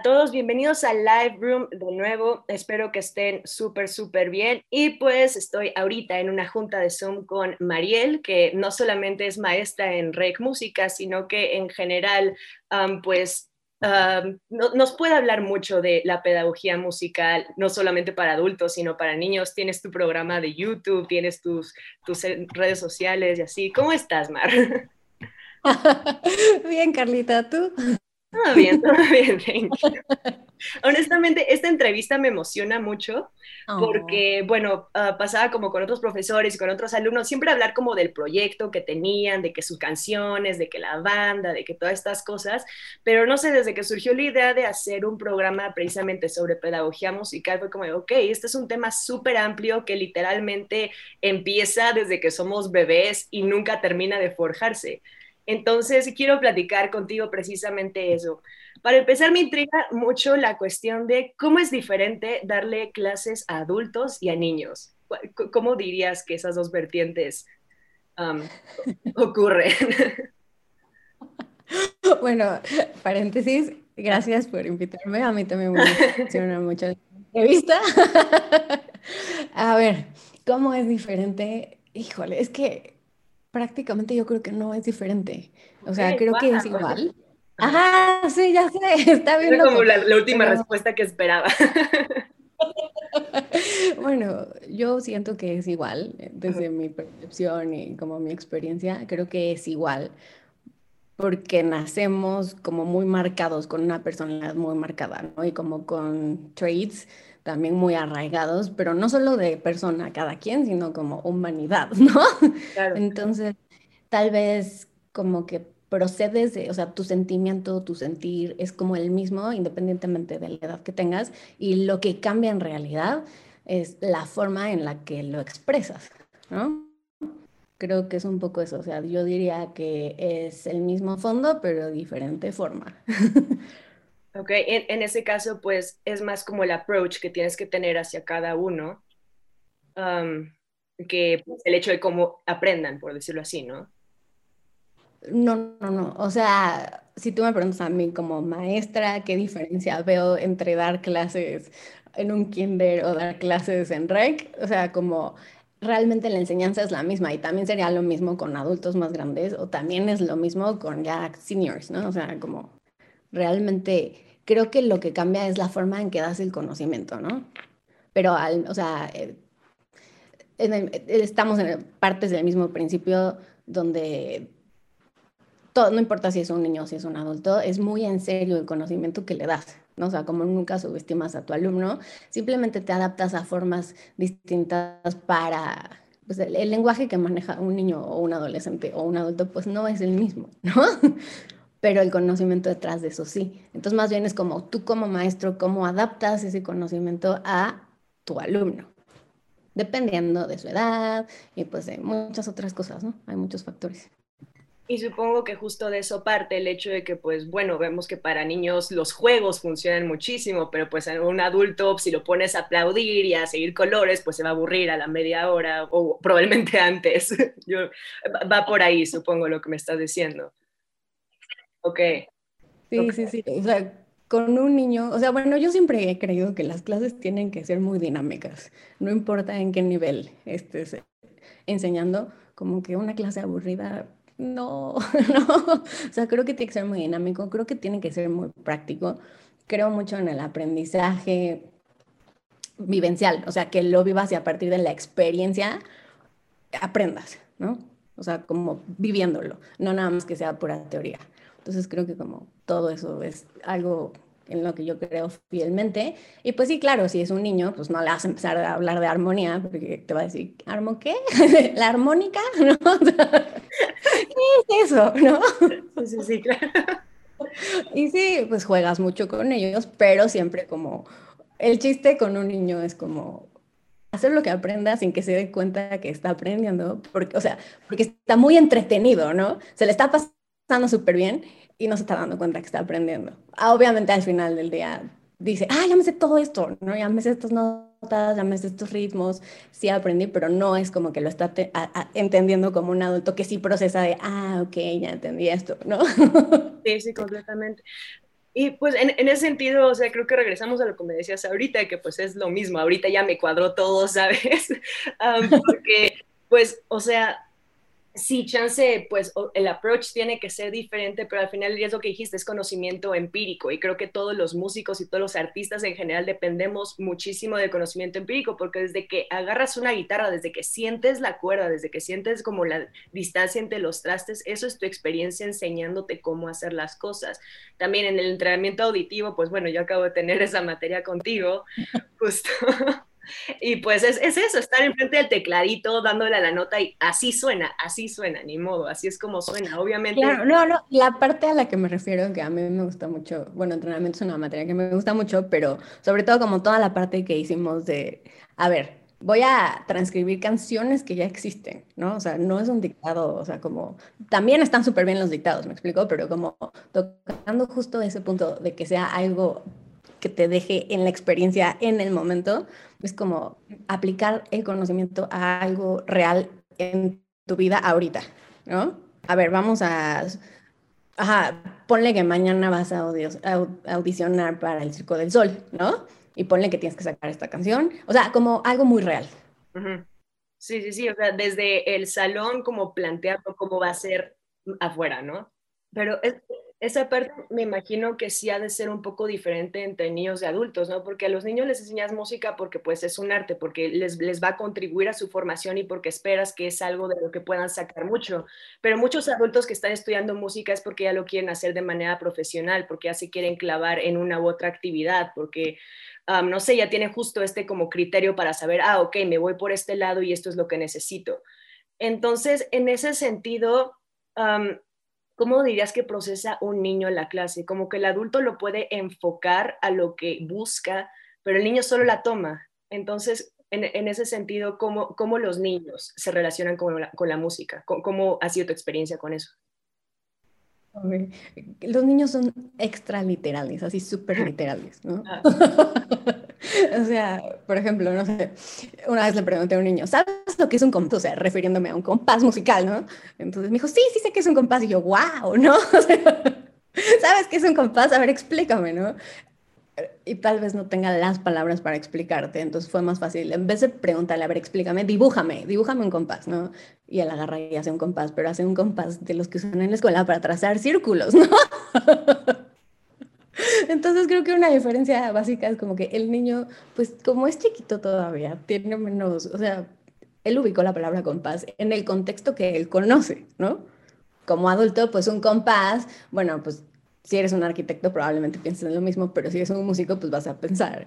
A todos, bienvenidos al Live Room de nuevo. Espero que estén súper, súper bien. Y pues estoy ahorita en una junta de Zoom con Mariel, que no solamente es maestra en Rec Música, sino que en general, pues nos puede hablar mucho de la pedagogía musical, no solamente para adultos, sino para niños. Tienes tu programa de YouTube, tienes tus, tus redes sociales y así. ¿Cómo estás, Mar? Bien, Carlita, ¿tú? Todo bien, todo bien, Honestamente, esta entrevista me emociona mucho porque, bueno, ah, pasaba como con otros profesores y con otros alumnos, siempre hablar como del proyecto que tenían, de que sus canciones, de que la banda, de que todas estas cosas, pero no sé, desde que surgió la idea de hacer un programa precisamente sobre pedagogía musical, fue como, ok, este es un tema súper amplio que literalmente empieza desde que somos bebés y nunca termina de forjarse. Entonces, quiero platicar contigo precisamente eso. Para empezar, me intriga mucho la cuestión de cómo es diferente darle clases a adultos y a niños. ¿Cómo dirías que esas dos vertientes ocurren? Bueno, paréntesis, gracias por invitarme. A mí también me emociona mucho la entrevista. A ver, ¿cómo es diferente? Híjole, es que prácticamente yo creo que no es diferente. O sea, creo que es igual. Ajá, sí, ya sé, está bien. Es como la, última respuesta que esperaba. bueno, yo siento que es igual, eh, desde mi percepción y como mi experiencia, creo que es igual, porque nacemos como muy marcados, con una personalidad muy marcada, ¿no? Y como con traits también muy arraigados, pero no solo de persona cada quien, sino como humanidad, ¿no? Entonces, tal vez como que procedes de, o sea, tu sentimiento, tu sentir es como el mismo independientemente de la edad que tengas y lo que cambia en realidad es la forma en la que lo expresas, ¿no? Creo que es un poco eso, o sea, yo diría que es el mismo fondo, pero diferente forma. Ok, en, ese caso, pues es más como el approach que tienes que tener hacia cada uno que el hecho de cómo aprendan, por decirlo así, ¿no? No, no, no. O sea, si tú me preguntas a mí como maestra, ¿qué diferencia veo entre dar clases en un kinder o dar clases en rec? O sea, como realmente la enseñanza es la misma y también sería lo mismo con adultos más grandes o también es lo mismo con ya seniors, ¿no? O sea, como realmente creo que lo que cambia es la forma en que das el conocimiento, ¿no? Pero, al, o sea, eh, estamos en partes del mismo principio donde todo, no importa si es un niño o si es un adulto, es muy en serio el conocimiento que le das, ¿no? O sea, como nunca subestimas a tu alumno, simplemente te adaptas a formas distintas para... Pues el lenguaje que maneja un niño o un adolescente o un adulto, pues no es el mismo, ¿no? pero el conocimiento detrás de eso sí. Entonces, más bien es como tú como maestro, cómo adaptas ese conocimiento a tu alumno, dependiendo de su edad y pues de muchas otras cosas, ¿no? Hay muchos factores. Y supongo que justo de eso parte el hecho de que, pues bueno, vemos que para niños los juegos funcionan muchísimo, pero pues a un adulto, si lo pones a aplaudir y a seguir colores, pues se va a aburrir a la media hora o probablemente antes. Yo, va por ahí, supongo, lo que me estás diciendo. Ok. Sí, sí, sí. O sea, con un niño, o sea, bueno, yo siempre he creído que las clases tienen que ser muy dinámicas, no importa en qué nivel estés enseñando, como que una clase aburrida, no, no, o sea, creo que tiene que ser muy dinámico, creo que tiene que ser muy práctico, creo mucho en el aprendizaje vivencial, o sea, que lo vivas y a partir de la experiencia aprendas, ¿no? O sea, como viviéndolo, no nada más que sea pura teoría. Entonces creo que como todo eso es algo en lo que yo creo fielmente. Y pues sí, claro, si es un niño, pues no le vas a empezar a hablar de armonía, porque te va a decir, ¿armo qué? ¿La armónica? ¿No? ¿Qué es eso? ¿No? Sí, sí, claro. Y sí, pues juegas mucho con ellos, pero siempre como, el chiste con un niño es como hacer lo que aprenda sin que se dé cuenta que está aprendiendo, porque, o sea, porque está muy entretenido, ¿no? Se le está pasando estando súper bien y no se está dando cuenta que está aprendiendo. Ah, obviamente al final del día dice, ah, ya me sé todo esto, ¿no? Ya me sé estas notas, ya me sé estos ritmos, sí aprendí, pero no es como que lo está entendiendo como un adulto que sí procesa de, ah, ok, ya entendí esto, ¿no? Sí, sí, completamente. Y pues en, en, ese sentido, o sea, creo que regresamos a lo que me decías ahorita, que pues es lo mismo, ahorita ya me cuadró todo, ¿sabes? um, porque, pues, o sea, sí, chance, pues el approach tiene que ser diferente, pero al final es lo que dijiste, es conocimiento empírico y creo que todos los músicos y todos los artistas en general dependemos muchísimo del conocimiento empírico porque desde que agarras una guitarra, desde que sientes la cuerda, desde que sientes como la distancia entre los trastes, eso es tu experiencia enseñándote cómo hacer las cosas. También en el entrenamiento auditivo, pues bueno, yo acabo de tener esa materia contigo, justo. Y pues es, es, eso, estar enfrente del tecladito dándole a la nota y así suena, así suena, ni modo, así es como suena, obviamente. Claro, no, no, la parte a la que me refiero, que a mí me gusta mucho, bueno, entrenamiento es una materia que me gusta mucho, pero sobre todo como toda la parte que hicimos de, a ver, voy a transcribir canciones que ya existen, ¿no? O sea, no es un dictado, o sea, como, también están súper bien los dictados, me explico, pero como tocando justo ese punto de que sea algo que te deje en la experiencia en el momento, es como aplicar el conocimiento a algo real en tu vida ahorita, ¿no? A ver, vamos a... Ajá, ponle que mañana vas a, audicionar para el Circo del Sol, ¿no? Y ponle que tienes que sacar esta canción. O sea, como algo muy real. Sí, sí, sí. O sea, desde el salón, como plantearlo cómo va a ser afuera, ¿no? Pero es, esa parte me imagino que sí ha de ser un poco diferente entre niños y adultos, ¿no? Porque a los niños les enseñas música porque pues es un arte, porque les, les va a contribuir a su formación y porque esperas que es algo de lo que puedan sacar mucho. Pero muchos adultos que están estudiando música es porque ya lo quieren hacer de manera profesional, porque ya se quieren clavar en una u otra actividad, porque, no sé, ya tienen justo este como criterio para saber, ah, ok, me voy por este lado y esto es lo que necesito. Entonces, en ese sentido, ¿cómo dirías que procesa un niño en la clase? Como que el adulto lo puede enfocar a lo que busca, pero el niño solo la toma. Entonces, en, ese sentido, ¿cómo, ¿cómo, los niños se relacionan con la, con la música? ¿Cómo, ha sido tu experiencia con eso? Los niños son extra literales, así súper literales, ¿no? Ah. o sea, por ejemplo, no sé, una vez le pregunté a un niño, ¿sabes lo que es un compás? O sea, refiriéndome a un compás musical, ¿no? Entonces me dijo, sí, sí sé que es un compás. Y yo, wow, ¿no? ¿Sabes qué es un compás? A ver, explícame, ¿no? Y tal vez no tenga las palabras para explicarte, entonces fue más fácil. En vez de preguntarle, a ver, explícame, dibújame, dibújame un compás, ¿no? Y él agarra y hace un compás, pero hace un compás de los que usan en la escuela para trazar círculos, ¿no? Entonces creo que una diferencia básica es como que el niño, pues como es chiquito todavía, tiene menos, o sea, él ubicó la palabra compás en el contexto que él conoce, ¿no? Como adulto, pues un compás, bueno, pues si eres un arquitecto probablemente pienses en lo mismo, pero si eres un músico, pues vas a pensar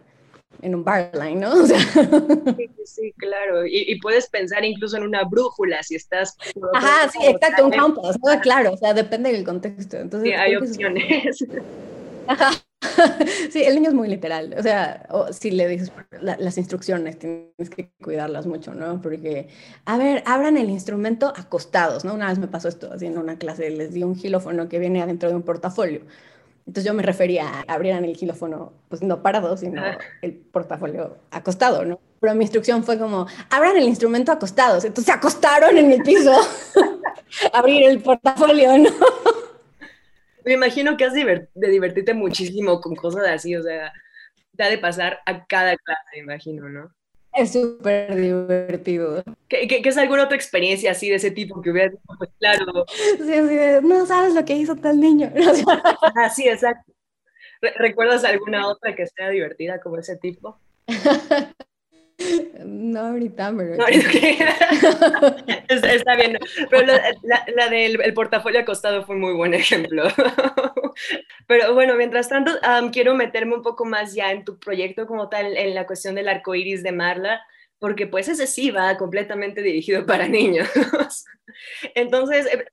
en un barline, ¿no? O sea... Sí, sí, claro. Y, puedes pensar incluso en una brújula si estás... Ajá, sí, exacto, un compás, ¿no? Claro, o sea, depende del contexto. Entonces, sí, hay opciones. Sí, el niño es muy literal. O sea, si le dices las instrucciones, tienes que cuidarlas mucho, ¿no? Porque, a ver, abran el instrumento acostados, ¿no? Una vez me pasó esto, en una clase, les di un gilófono que viene adentro de un portafolio. Entonces yo me refería a abrieran el gilófono, pues no parado, sino ah. el portafolio acostado, ¿no? Pero mi instrucción fue como, abran el instrumento acostados. Entonces se acostaron en el piso, abrir el portafolio, ¿no? Me imagino que has de divertirte muchísimo con cosas así, o sea, ha de pasar a cada clase, me imagino, ¿no? Es súper divertido. ¿Qué, ¿Qué, es alguna otra experiencia así de ese tipo que hubieras pues claro? Sí, sí, no sabes lo que hizo tal niño. ah, sí, exacto. ¿Recuerdas alguna otra que sea divertida como ese tipo? No ahorita, pero... está, bien, pero la, del portafolio acostado fue muy buen ejemplo. Pero bueno, mientras tanto, quiero meterme un poco más ya en tu proyecto como tal, en la cuestión del arco iris de Marla porque pues ese sí va completamente dirigido para niños. Entonces, eh,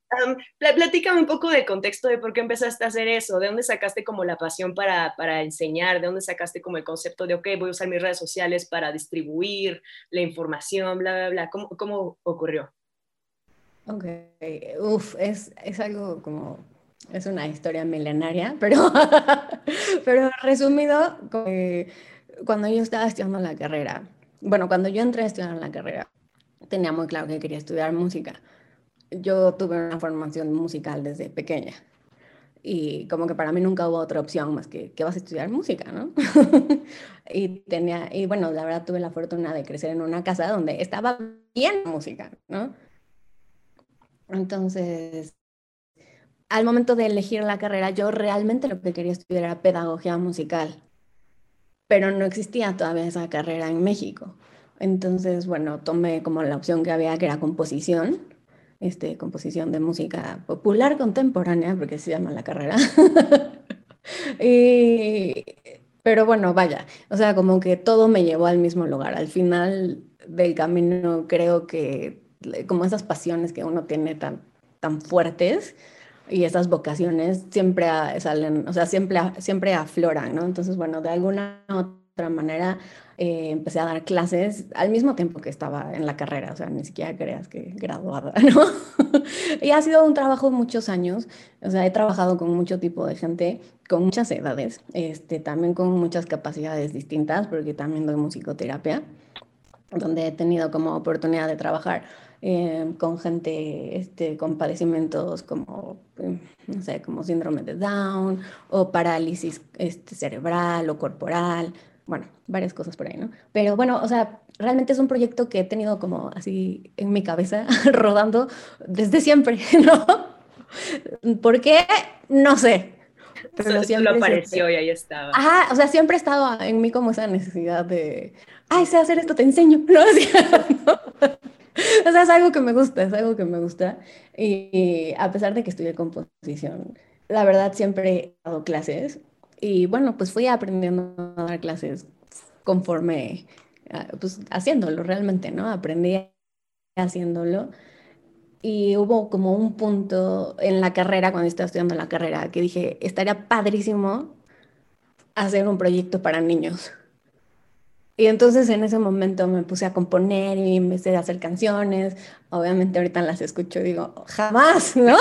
platícame un poco del contexto de por qué empezaste a hacer eso, de dónde sacaste como la pasión para, para enseñar, de dónde sacaste como el concepto de, ok, voy a usar mis redes sociales para distribuir la información, bla, bla, bla. ¿Cómo, cómo ocurrió? Ok, uf, es, es algo como es una historia milenaria, pero, pero resumido, cuando yo estaba estudiando la carrera, bueno, cuando yo entré a estudiar en la carrera, tenía muy claro que quería estudiar música. Yo tuve una formación musical desde pequeña. y como que para mí nunca hubo otra opción más que que vas a estudiar música, ¿no? y tenía, y bueno, la verdad tuve la fortuna de crecer en una casa donde estaba bien música, ¿no? Entonces, al momento de elegir la carrera, yo realmente lo que quería estudiar era pedagogía musical, pero no existía todavía esa carrera en México. Entonces, bueno, tomé como la opción que había, que era composición, este, composición de música popular contemporánea, porque se llama la carrera. pero bueno, vaya, o sea, como que todo me llevó al mismo lugar. Al final del camino creo que como esas pasiones que uno tiene tan, tan fuertes y esas vocaciones siempre salen, o sea, siempre, siempre afloran, ¿no? Entonces, bueno, de alguna otra manera eh, empecé a dar clases al mismo tiempo que estaba en la carrera, o sea, ni siquiera creas que graduada, ¿no? y ha sido un trabajo muchos años, o sea, he trabajado con mucho tipo de gente, con muchas edades, este, también con muchas capacidades distintas, porque también doy musicoterapia, donde he tenido como oportunidad de trabajar eh, con gente este, con padecimientos como, no sé, como síndrome de Down o parálisis este, cerebral o corporal, bueno, varias cosas por ahí, ¿no? Pero bueno, o sea, realmente es un proyecto que he tenido como así en mi cabeza rodando desde siempre, ¿no? ¿Por qué? No sé. Pero siempre lo apareció y ahí estaba. Ajá, o sea, siempre ha estado en mí como esa necesidad de, ay, sé hacer esto, te enseño, ¿no? O sea, es algo que me gusta, es algo que me gusta. Y a pesar de que estudié composición, la verdad siempre he dado clases y bueno, pues fui aprendiendo a dar clases conforme, ah, pues haciéndolo realmente, ¿no? Aprendí haciéndolo. Y hubo como un punto en la carrera, cuando estaba estudiando la carrera, que dije, estaría padrísimo hacer un proyecto para niños. Y entonces en ese momento me puse a componer y empecé a hacer canciones. Obviamente ahorita las escucho y digo, jamás, ¿no?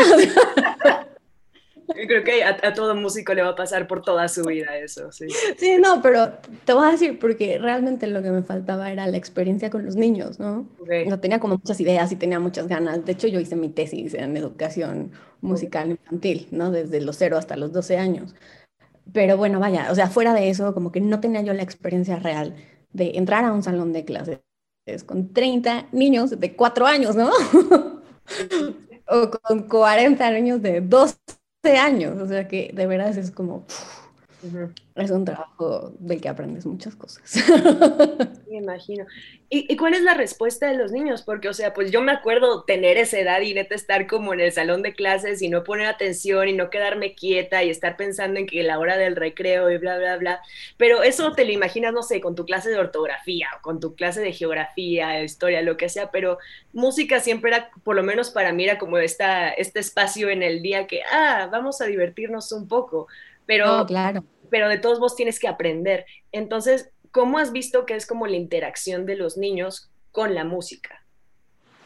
Creo que a, todo músico le va a pasar por toda su vida eso, sí. Sí, no, pero te voy a decir, porque realmente lo que me faltaba era la experiencia con los niños, ¿no? No tenía como muchas ideas y tenía muchas ganas. De hecho, yo hice mi tesis en educación musical infantil, ¿no? Desde los 0 hasta los 12 años. Pero bueno, vaya, o sea, fuera de eso, como que no tenía yo la experiencia real de entrar a un salón de clases con 30 niños de 4 años, ¿no? o con 40 niños de 12 años, o sea que de veras es como, es un trabajo del que aprendes muchas cosas. Me imagino. ¿Y, cuál es la respuesta de los niños? Porque, o sea, pues yo me acuerdo tener esa edad y neta estar como en el salón de clases y no poner atención y no quedarme quieta y estar pensando en que la hora del recreo y bla, bla, bla. Pero eso te lo imaginas, no sé, con tu clase de ortografía o con tu clase de geografía, historia, lo que sea, pero música siempre era, por lo menos para mí, era como esta, este espacio en el día que, ah, vamos a divertirnos un poco. Pero, claro. pero de todos vos tienes que aprender. Entonces, ¿cómo has visto que es como la interacción de los niños con la música?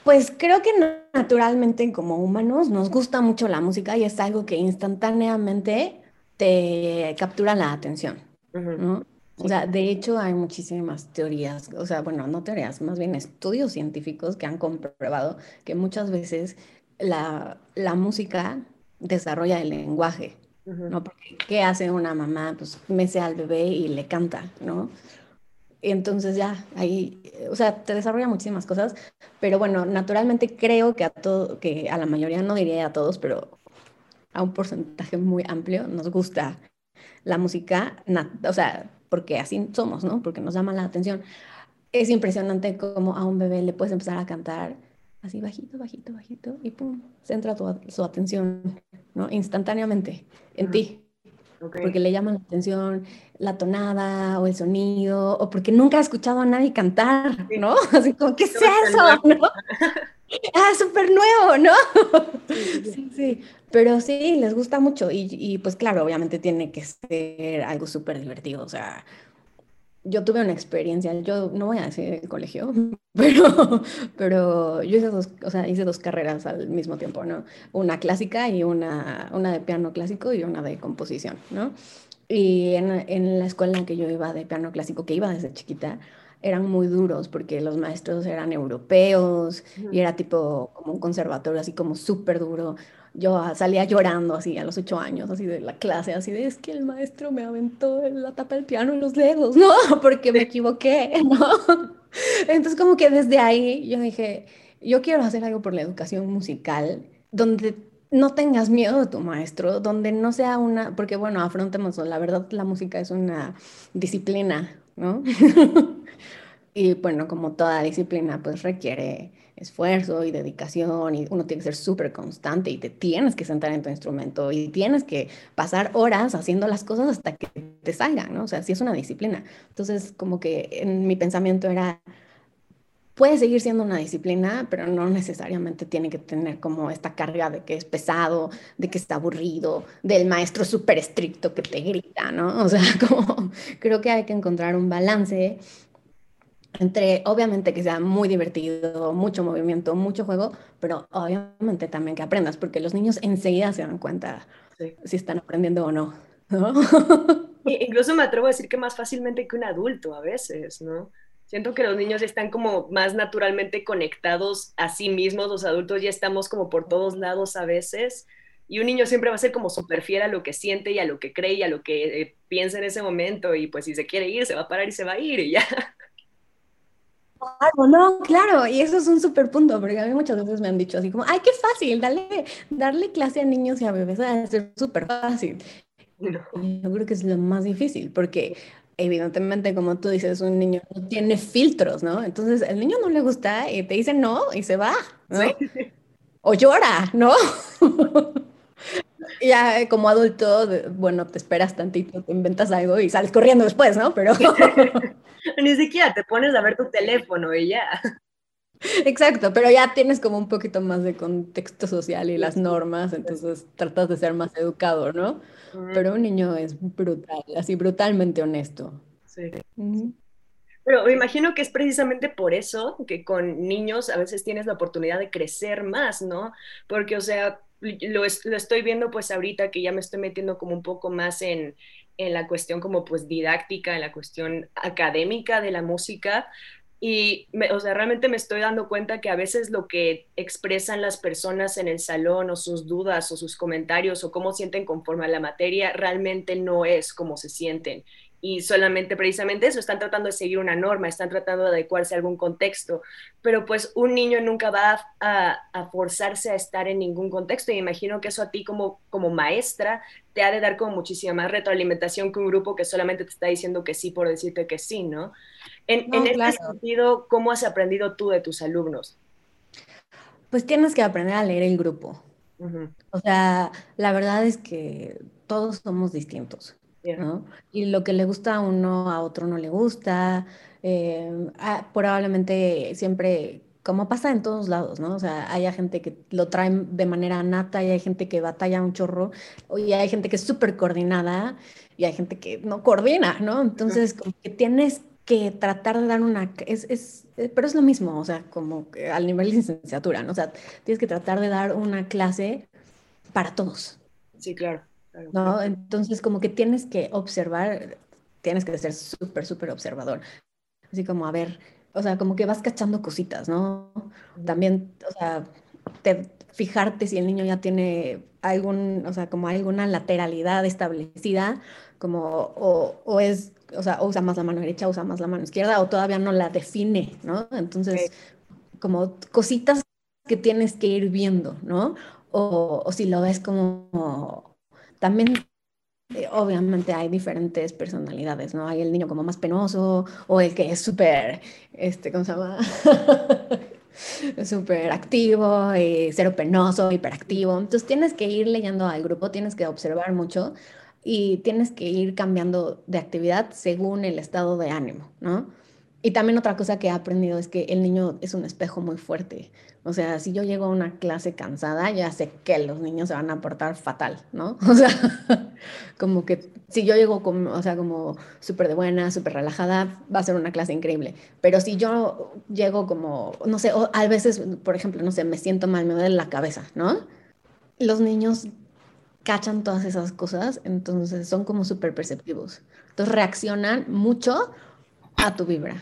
Pues creo que naturalmente como humanos nos gusta mucho la música y es algo que instantáneamente te captura la atención, O sea, de hecho hay muchísimas teorías, o sea, bueno, no teorías, más bien estudios científicos que han comprobado que muchas veces la, la música desarrolla el lenguaje, ¿no? Porque ¿qué hace una mamá? Pues mece al bebé y le canta, ¿no? Y entonces ya, ahí, eh, o sea, te desarrolla muchísimas cosas, pero bueno, naturalmente creo que a todo, que a la mayoría, no diría a todos, pero a un porcentaje muy amplio nos gusta la música, o sea, porque así somos, ¿no? Porque nos llama la atención. Es impresionante cómo a un bebé le puedes empezar a cantar así bajito, bajito, bajito, y pum, centra su atención, ¿no? Instantáneamente en ti. Porque le llama la atención la tonada o el sonido, o porque nunca ha escuchado a nadie cantar, ¿no? Así como, ¿qué es eso? ¿no? ah, súper nuevo, ¿no? Sí, sí, Pero sí, les gusta mucho y, y pues claro, obviamente tiene que ser algo súper divertido, o sea, yo tuve una experiencia, yo no voy a decir el colegio, pero, pero yo hice dos, o sea, hice dos carreras al mismo tiempo, ¿no? Una clásica y una, una de piano clásico y una de composición, ¿no? Y en, en la escuela en que yo iba de piano clásico, que iba desde chiquita, eran muy duros porque los maestros eran europeos y era tipo como un conservatorio así como súper duro yo salía llorando así a los ocho años, así de la clase, así de, es que el maestro me aventó la tapa del piano en los dedos, ¿no? Porque me equivoqué, ¿no? Entonces como que desde ahí yo dije, yo quiero hacer algo por la educación musical, donde no tengas miedo de tu maestro, donde no sea una, porque bueno, afrontemos, la verdad la música es una disciplina, ¿no? y bueno, como toda disciplina, pues requiere esfuerzo y dedicación y uno tiene que ser súper constante y te tienes que sentar en tu instrumento y tienes que pasar horas haciendo las cosas hasta que te salgan, ¿no? O sea, sí es una disciplina. Entonces, como que en mi pensamiento era, puede seguir siendo una disciplina, pero no necesariamente tiene que tener como esta carga de que es pesado, de que está aburrido, del maestro súper estricto que te grita, ¿no? O sea, como creo que hay que encontrar un balance entre, obviamente que sea muy divertido, mucho movimiento, mucho juego, pero obviamente también que aprendas, porque los niños enseguida se dan cuenta si están aprendiendo o no. ¿no? Incluso me atrevo a decir que más fácilmente que un adulto a veces, ¿no? Siento que los niños están como más naturalmente conectados a sí mismos, los adultos ya estamos como por todos lados a veces, y un niño siempre va a ser como súper fiel a lo que siente y a lo que cree y a lo que eh, piensa en ese momento, y pues si se quiere ir, se va a parar y se va a ir y ya. Claro, no, claro, y eso es un súper punto, porque a mí muchas veces me han dicho así como, ay, qué fácil, darle, darle clase a niños y a bebés ser súper fácil. yo creo que es lo más difícil, porque evidentemente, como tú dices, un niño no tiene filtros, ¿no? Entonces, el niño no le gusta y te dice no y se va, ¿no? O llora, ¿no? ya como adulto, bueno, te esperas tantito, te inventas algo y sales corriendo después, ¿no? Pero... Ni siquiera te pones a ver tu teléfono y ya. Exacto, pero ya tienes como un poquito más de contexto social y las normas, entonces tratas de ser más educado, ¿no? Pero un niño es brutal, así brutalmente honesto. Sí. Pero me imagino que es precisamente por eso que con niños a veces tienes la oportunidad de crecer más, ¿no? Porque, o sea, lo, estoy viendo pues ahorita que ya me estoy metiendo como un poco más en, en la cuestión como pues didáctica, en la cuestión académica de la música, y, o sea, realmente me estoy dando cuenta que a veces lo que expresan las personas en el salón o sus dudas o sus comentarios o cómo sienten conforme a la materia realmente no es como se sienten y solamente precisamente eso, están tratando de seguir una norma, están tratando de adecuarse a algún contexto, pero pues un niño nunca va a, forzarse a estar en ningún contexto y imagino que eso a ti como, como maestra te ha de dar como muchísima más retroalimentación que un grupo que solamente te está diciendo que sí por decirte que sí, ¿no? En, en este sentido, ¿cómo has aprendido tú de tus alumnos? Pues tienes que aprender a leer el grupo. O sea, la verdad es que todos somos distintos. Y lo que le gusta a uno, a otro no le gusta. Eh, ah, probablemente siempre, como pasa en todos lados, ¿no? O sea, hay gente que lo traen de manera nata y hay gente que batalla un chorro, y hay gente que es súper coordinada y hay gente que no coordina, ¿no? Entonces, como que tienes que tratar de dar una, es, es, eh, pero es lo mismo, o sea, como al nivel de licenciatura, ¿no? O sea, tienes que tratar de dar una clase para todos. Sí, claro. ¿No? Entonces, como que tienes que observar, tienes que ser súper, súper observador. Así como, a ver, o sea, como que vas cachando cositas, ¿no? También, o sea, fijarte si el niño ya tiene algún, o sea, como alguna lateralidad establecida, como, o, o es, o sea, usa más la mano derecha, usa más la mano izquierda, o todavía no la define, ¿no? Entonces, como cositas que tienes que ir viendo, ¿no? O, o si lo ves como también eh, obviamente hay diferentes personalidades, ¿no? Hay el niño como más penoso o el que es súper, este, ¿cómo se llama? súper activo, y cero penoso, hiperactivo. Entonces tienes que ir leyendo al grupo, tienes que observar mucho y tienes que ir cambiando de actividad según el estado de ánimo, ¿no? Y también otra cosa que he aprendido es que el niño es un espejo muy fuerte. O sea, si yo llego a una clase cansada, ya sé que los niños se van a portar fatal, ¿no? O sea, como que si yo llego como, o sea, como súper de buena, súper relajada, va a ser una clase increíble. Pero si yo llego como, no sé, o a veces, por ejemplo, no sé, me siento mal, me duele la cabeza, ¿no? Los niños cachan todas esas cosas, entonces son como súper perceptivos. Entonces reaccionan mucho a tu vibra.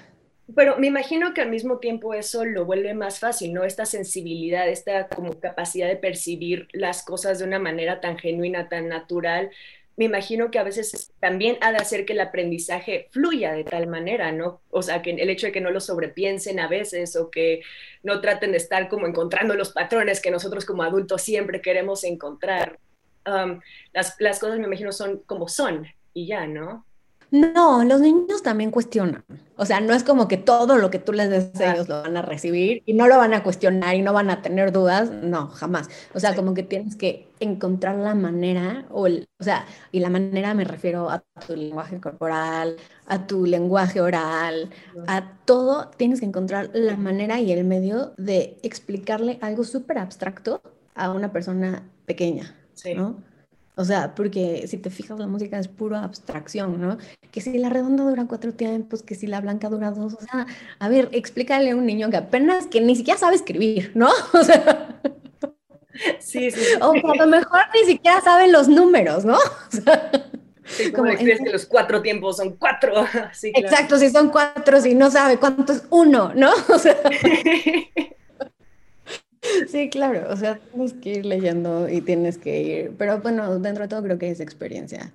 Pero me imagino que al mismo tiempo eso lo vuelve más fácil, ¿no? Esta sensibilidad, esta como capacidad de percibir las cosas de una manera tan genuina, tan natural. Me imagino que a veces también ha de hacer que el aprendizaje fluya de tal manera, ¿no? O sea, que el hecho de que no lo sobrepiensen a veces o que no traten de estar como encontrando los patrones que nosotros como adultos siempre queremos encontrar. Um, las, las cosas, me imagino, son como son y ya, ¿no? No, los niños también cuestionan. O sea, no es como que todo lo que tú les des a ellos lo van a recibir y no lo van a cuestionar y no van a tener dudas. No, jamás. O sea, como que tienes que encontrar la manera, o, el, o sea, y la manera me refiero a tu lenguaje corporal, a tu lenguaje oral, a todo. Tienes que encontrar la manera y el medio de explicarle algo súper abstracto a una persona pequeña. Sí. ¿no? O sea, porque si te fijas, la música es pura abstracción, ¿no? Que si la redonda dura cuatro tiempos, que si la blanca dura dos. O sea, a ver, explícale a un niño que apenas, que ni siquiera sabe escribir, ¿no? O sea. Sí, sí. O que a lo mejor ni siquiera sabe los números, ¿no? O sea, sí, como, crees que los cuatro tiempos son cuatro. Sí, Exacto, si son cuatro, si no sabe cuánto es uno, ¿no? O sea. Sí, claro, o sea, tienes que ir leyendo y tienes que ir, pero bueno, dentro de todo creo que es experiencia.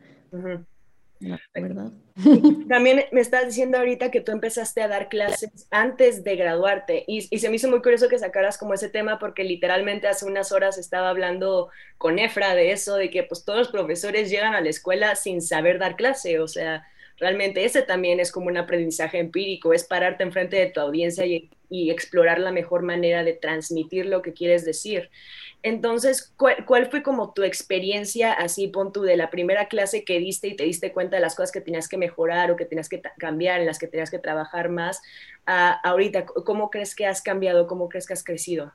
¿Verdad? También me estás diciendo ahorita que tú empezaste a dar clases antes de graduarte y, se me hizo muy curioso que sacaras como ese tema porque literalmente hace unas horas estaba hablando con Efra de eso, de que pues todos los profesores llegan a la escuela sin saber dar clase, o sea, realmente ese también es como un aprendizaje empírico, es pararte enfrente de tu audiencia y, explorar la mejor manera de transmitir lo que quieres decir. Entonces, ¿cuál, fue como tu experiencia así, pon tú, de la primera clase que diste y te diste cuenta de las cosas que tenías que mejorar o que tenías que cambiar, en las que tenías que trabajar más, ahorita? ¿Cómo crees que has cambiado? ¿Cómo crees que has crecido?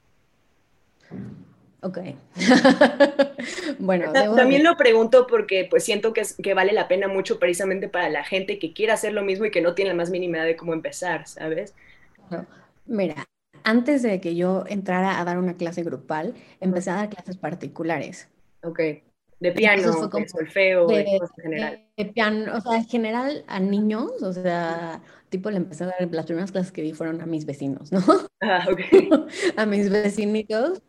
Ok. bueno, también lo pregunto porque pues siento que, que vale la pena mucho precisamente para la gente que quiere hacer lo mismo y que no tiene la más mínima idea de cómo empezar, ¿sabes? Mira, antes de que yo entrara a dar una clase grupal, empecé a dar clases particulares. Ok. De piano, de solfeo, de, de, general. De piano, o sea, en general a niños, o sea, tipo le empecé a dar, las primeras clases que di fueron a mis vecinos, ¿no? Ah, ok. a mis vecinitos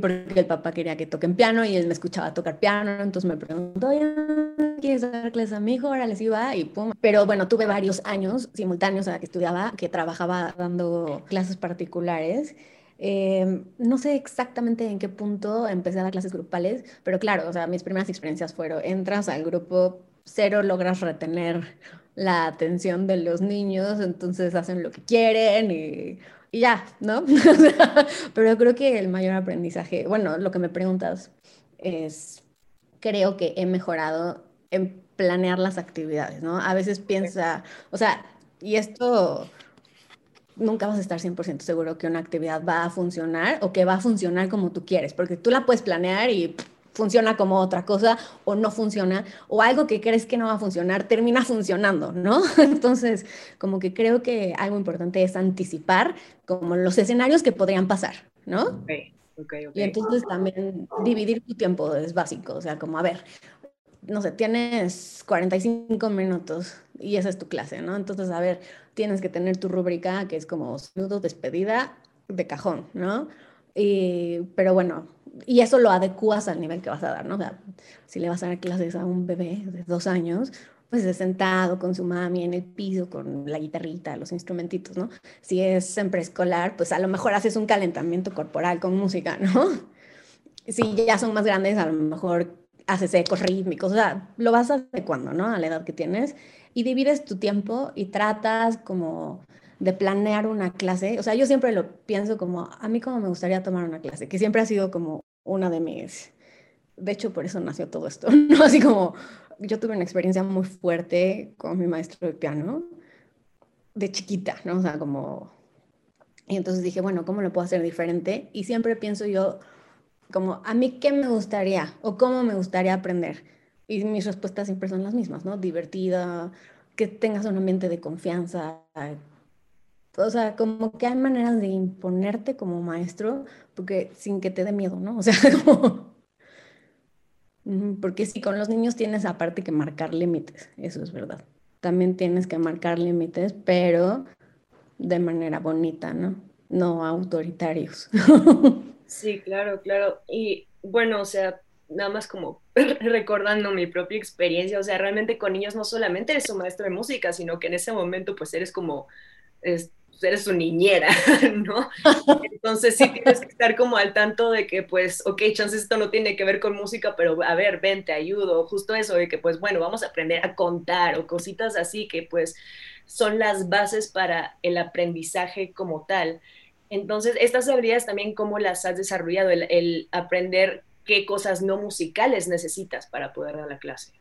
porque el papá quería que toquen piano y él me escuchaba tocar piano, entonces me preguntó, ¿quieres dar clases a mi hijo? Ahora les iba y pum. Pero bueno, tuve varios años simultáneos a que estudiaba, que trabajaba dando clases particulares. Em, no sé exactamente en qué punto empecé a dar clases grupales, pero claro, o sea, mis primeras experiencias fueron, entras al grupo, cero logras retener la atención de los niños, entonces hacen lo que quieren y y ya, ¿no? Pero creo que el mayor aprendizaje, bueno, lo que me preguntas es, creo que he mejorado en planear las actividades, ¿no? A veces piensa, o sea, y esto nunca vas a estar 100% seguro que una actividad va a funcionar o que va a funcionar como tú quieres, porque tú la puedes planear y funciona como otra cosa o no funciona, o algo que crees que no va a funcionar termina funcionando, ¿no? Entonces, como que creo que algo importante es anticipar como los escenarios que podrían pasar, ¿no? Okay, okay, Y entonces también dividir tu tiempo es básico, o sea, como a ver, no sé, tienes 45 minutos y esa es tu clase, ¿no? Entonces, a ver, tienes que tener tu rúbrica que es como saludo, despedida de cajón, ¿no? Y, pero bueno, y eso lo adecuas al nivel que vas a dar, ¿no? O sea, si le vas a dar clases a un bebé de dos años, pues de sentado con su mami en el piso, con la guitarrita, los instrumentitos, ¿no? Si es en preescolar, pues a lo mejor haces un calentamiento corporal con música, ¿no? Si ya son más grandes, a lo mejor haces ecos rítmicos, o sea, lo vas adecuando, ¿no? A la edad que tienes y divides tu tiempo y tratas como de planear una clase. O sea, yo siempre lo pienso como, a mí como me gustaría tomar una clase, que siempre ha sido como una de mis... De hecho, por eso nació todo esto, ¿no? Así como yo tuve una experiencia muy fuerte con mi maestro de piano de chiquita, ¿no? O sea, como... Y entonces dije, bueno, ¿cómo lo puedo hacer diferente? Y siempre pienso yo, como, ¿a mí qué me gustaría? ¿O cómo me gustaría aprender? Y mis respuestas siempre son las mismas, ¿no? Divertida, que tengas un ambiente de confianza, o sea, como que hay maneras de imponerte como maestro, porque sin que te dé miedo, ¿no? O sea, como... Porque si con los niños tienes aparte que marcar límites, eso es verdad. También tienes que marcar límites, pero de manera bonita, ¿no? No autoritarios. Sí, claro, claro. Y bueno, o sea, nada más como recordando mi propia experiencia, o sea, realmente con niños no solamente eres un maestro de música, sino que en ese momento pues eres como, eres su niñera, ¿no? Entonces sí tienes que estar como al tanto de que pues, ok, chances esto no tiene que ver con música, pero a ver, ven, te ayudo, justo eso, de que pues bueno, vamos a aprender a contar o cositas así que pues son las bases para el aprendizaje como tal. Entonces, estas habilidades también, ¿cómo las has desarrollado? El, aprender qué cosas no musicales necesitas para poder dar la clase.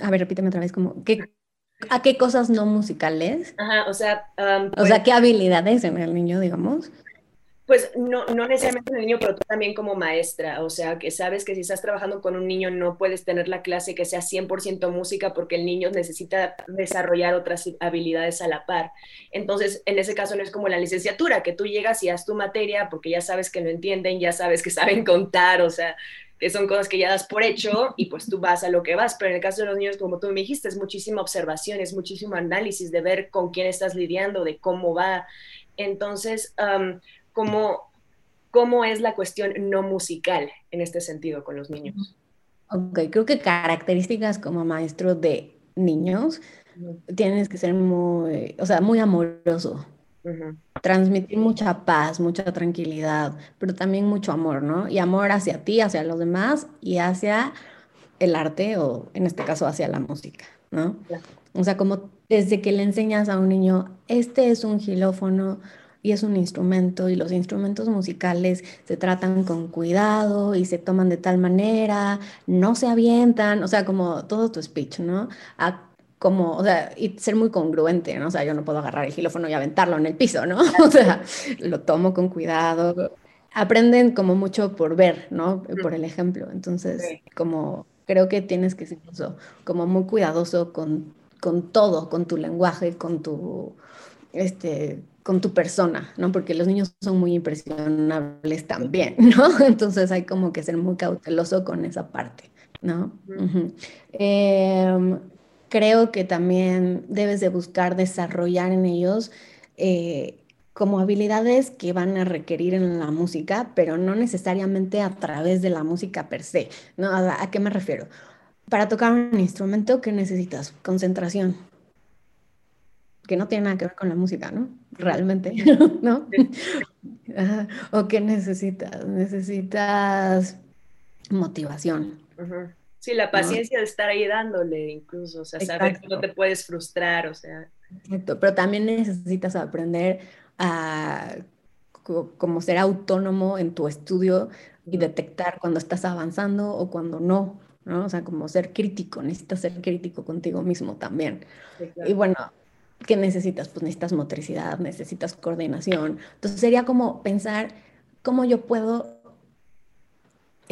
A ver, repíteme otra vez, como, ¿qué, ¿a qué cosas no musicales? Ajá, o sea... o sea, pues ¿qué habilidades en el niño, digamos? Pues no, no necesariamente el niño, pero tú también como maestra, o sea, que sabes que si estás trabajando con un niño no puedes tener la clase que sea 100% música porque el niño necesita desarrollar otras habilidades a la par. Entonces, en ese caso no es como la licenciatura, que tú llegas y das tu materia porque ya sabes que no entienden, ya sabes que saben contar, o sea, que son cosas que ya das por hecho y pues tú vas a lo que vas. Pero en el caso de los niños, como tú me dijiste, es muchísima observación, es muchísimo análisis de ver con quién estás lidiando, de cómo va. Entonces, cómo, cómo es la cuestión no musical en este sentido con los niños. Ok, creo que características como maestro de niños tienes que ser muy, o sea, muy amoroso. Transmitir mucha paz, mucha tranquilidad, pero también mucho amor, ¿no? Y amor hacia ti, hacia los demás y hacia el arte o en este caso hacia la música, ¿no? O sea, como desde que le enseñas a un niño, este es un gilófono, y es un instrumento y los instrumentos musicales se tratan con cuidado y se toman de tal manera, no se avientan, o sea, como todo tu speech, ¿no? Como, o sea, y ser muy congruente, ¿no? O sea, yo no puedo agarrar el gilófono y aventarlo en el piso, ¿no? O sea, lo tomo con cuidado. Aprenden como mucho por ver, ¿no? Por el ejemplo. Entonces, como creo que tienes que ser como muy cuidadoso con, con todo, con tu lenguaje, con tu, este, con tu persona, ¿no? Porque los niños son muy impresionables también, ¿no? Entonces hay como que ser muy cauteloso con esa parte, ¿no? Em, creo que también debes de buscar desarrollar en ellos eh, como habilidades que van a requerir en la música, pero no necesariamente a través de la música per se, ¿no? ¿A, a qué me refiero? Para tocar un instrumento, ¿qué necesitas? Concentración, que no tiene nada que ver con la música, ¿no? Realmente, ¿no? ¿O qué necesitas? Necesitas motivación. Sí, la paciencia de estar ahí dándole incluso, o sea, saber que no te puedes frustrar, o sea. Exacto, pero también necesitas aprender a como ser autónomo en tu estudio y detectar cuando estás avanzando o cuando no, ¿no? O sea, como ser crítico, necesitas ser crítico contigo mismo también. Y bueno, ¿qué necesitas? Pues necesitas motricidad, necesitas coordinación. Entonces sería como pensar cómo yo puedo,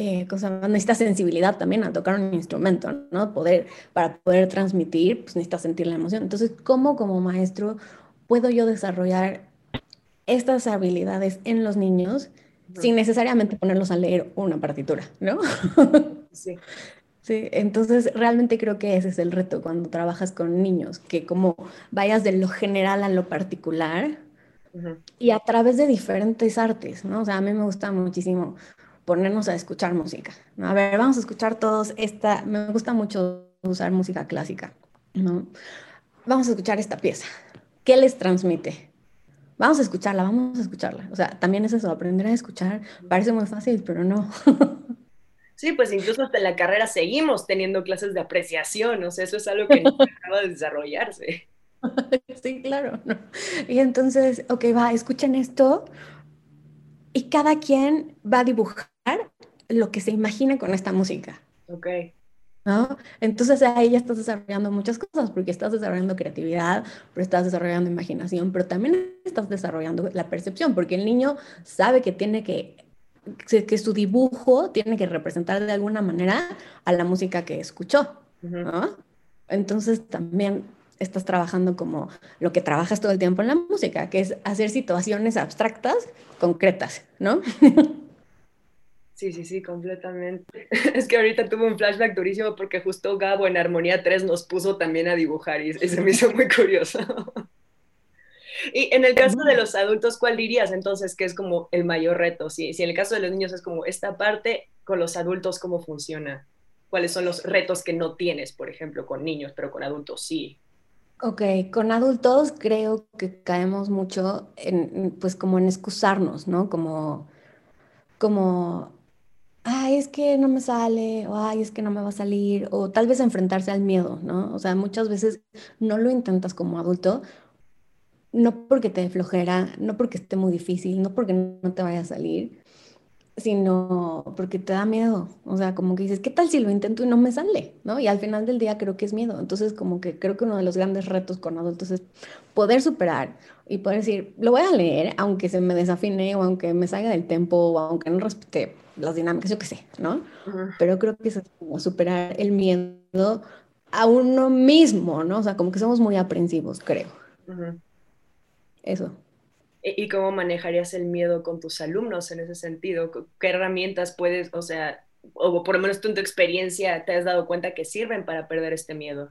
eh, cosa, necesitas sensibilidad también al tocar un instrumento, ¿no? Poder, para poder transmitir, pues necesitas sentir la emoción. Entonces, ¿cómo como maestro puedo yo desarrollar estas habilidades en los niños sin necesariamente ponerlos a leer una partitura, ¿no? Sí. Sí, entonces realmente creo que ese es el reto cuando trabajas con niños, que como vayas de lo general a lo particular y a través de diferentes artes, ¿no? O sea, a mí me gusta muchísimo ponernos a escuchar música. ¿no? A ver, vamos a escuchar todos esta, me gusta mucho usar música clásica, ¿no? Vamos a escuchar esta pieza. ¿Qué les transmite? Vamos a escucharla, vamos a escucharla. O sea, también es eso, aprender a escuchar. Parece muy fácil, pero no. Sí, pues incluso hasta en la carrera seguimos teniendo clases de apreciación, o sea, eso es algo que no acaba de desarrollarse. Sí, claro. Y entonces, ok, va, escuchen esto y cada quien va a dibujar lo que se imagina con esta música. Ok. ¿No? Entonces ahí ya estás desarrollando muchas cosas, porque estás desarrollando creatividad, pero estás desarrollando imaginación, pero también estás desarrollando la percepción, porque el niño sabe que tiene que que su dibujo tiene que representar de alguna manera a la música que escuchó. Entonces también estás trabajando como lo que trabajas todo el tiempo en la música, que es hacer situaciones abstractas concretas, ¿no? Sí, sí, sí, completamente. Es que ahorita tuve un flashback durísimo porque justo Gabo en Armonía 3 nos puso también a dibujar y, y se me hizo muy curioso. Y en el caso de los adultos, ¿cuál dirías entonces que es como el mayor reto? Si, si en el caso de los niños es como esta parte, con los adultos, ¿cómo funciona? ¿Cuáles son los retos que no tienes, por ejemplo, con niños, pero con adultos sí? Ok, con adultos creo que caemos mucho en, pues como en excusarnos, ¿no? Como, como, ay, es que no me sale, o ay, es que no me va a salir, o tal vez enfrentarse al miedo, ¿no? O sea, muchas veces no lo intentas como adulto, no porque te flojera, no porque esté muy difícil, no porque no te vaya a salir, sino porque te da miedo. O sea, como que dices, ¿qué tal si lo intento y no me sale? ¿No? Y al final del día creo que es miedo. Entonces, como que creo que uno de los grandes retos con adultos es poder superar y poder decir, lo voy a leer, aunque se me desafine o aunque me salga del tempo o aunque no respete las dinámicas, yo qué sé, ¿no? Pero creo que es como superar el miedo a uno mismo, ¿no? O sea, como que somos muy aprensivos, creo. Eso. ¿Y cómo manejarías el miedo con tus alumnos en ese sentido? ¿Qué herramientas puedes, o sea, o por lo menos tú en tu experiencia te has dado cuenta que sirven para perder este miedo?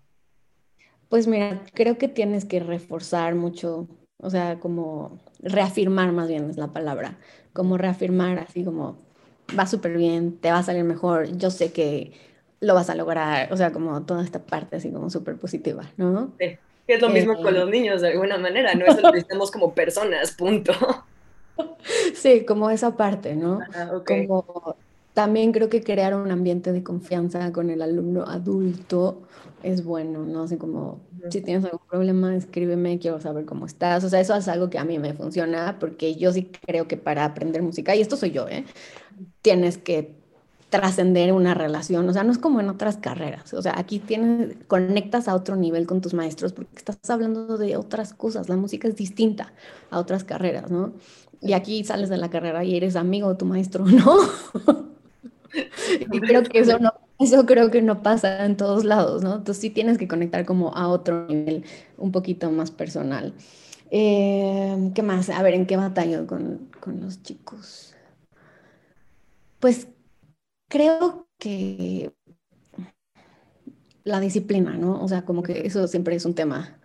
Pues mira, creo que tienes que reforzar mucho, o sea, como reafirmar más bien es la palabra, como reafirmar así como va súper bien, te va a salir mejor, yo sé que lo vas a lograr, o sea, como toda esta parte así como súper positiva, ¿no? Sí es lo mismo con los niños de alguna manera, ¿no? Eso lo necesitamos como personas, punto. Sí, como esa parte, ¿no? Como también creo que crear un ambiente de confianza con el alumno adulto es bueno, ¿no? Así como, si tienes algún problema, escríbeme, quiero saber cómo estás. O sea, eso es algo que a mí me funciona porque yo sí creo que para aprender música, y esto soy yo, ¿eh? Tienes que trascender una relación, o sea, no es como en otras carreras, o sea, aquí tienes, conectas a otro nivel con tus maestros porque estás hablando de otras cosas, la música es distinta a otras carreras, ¿no? Y aquí sales de la carrera y eres amigo de tu maestro, ¿no? y creo que eso no, eso creo que no pasa en todos lados, ¿no? Entonces sí tienes que conectar como a otro nivel un poquito más personal. Eh, ¿Qué más? A ver, ¿en qué batallo con, con los chicos? Pues creo que la disciplina, ¿no? O sea, como que eso siempre es un tema.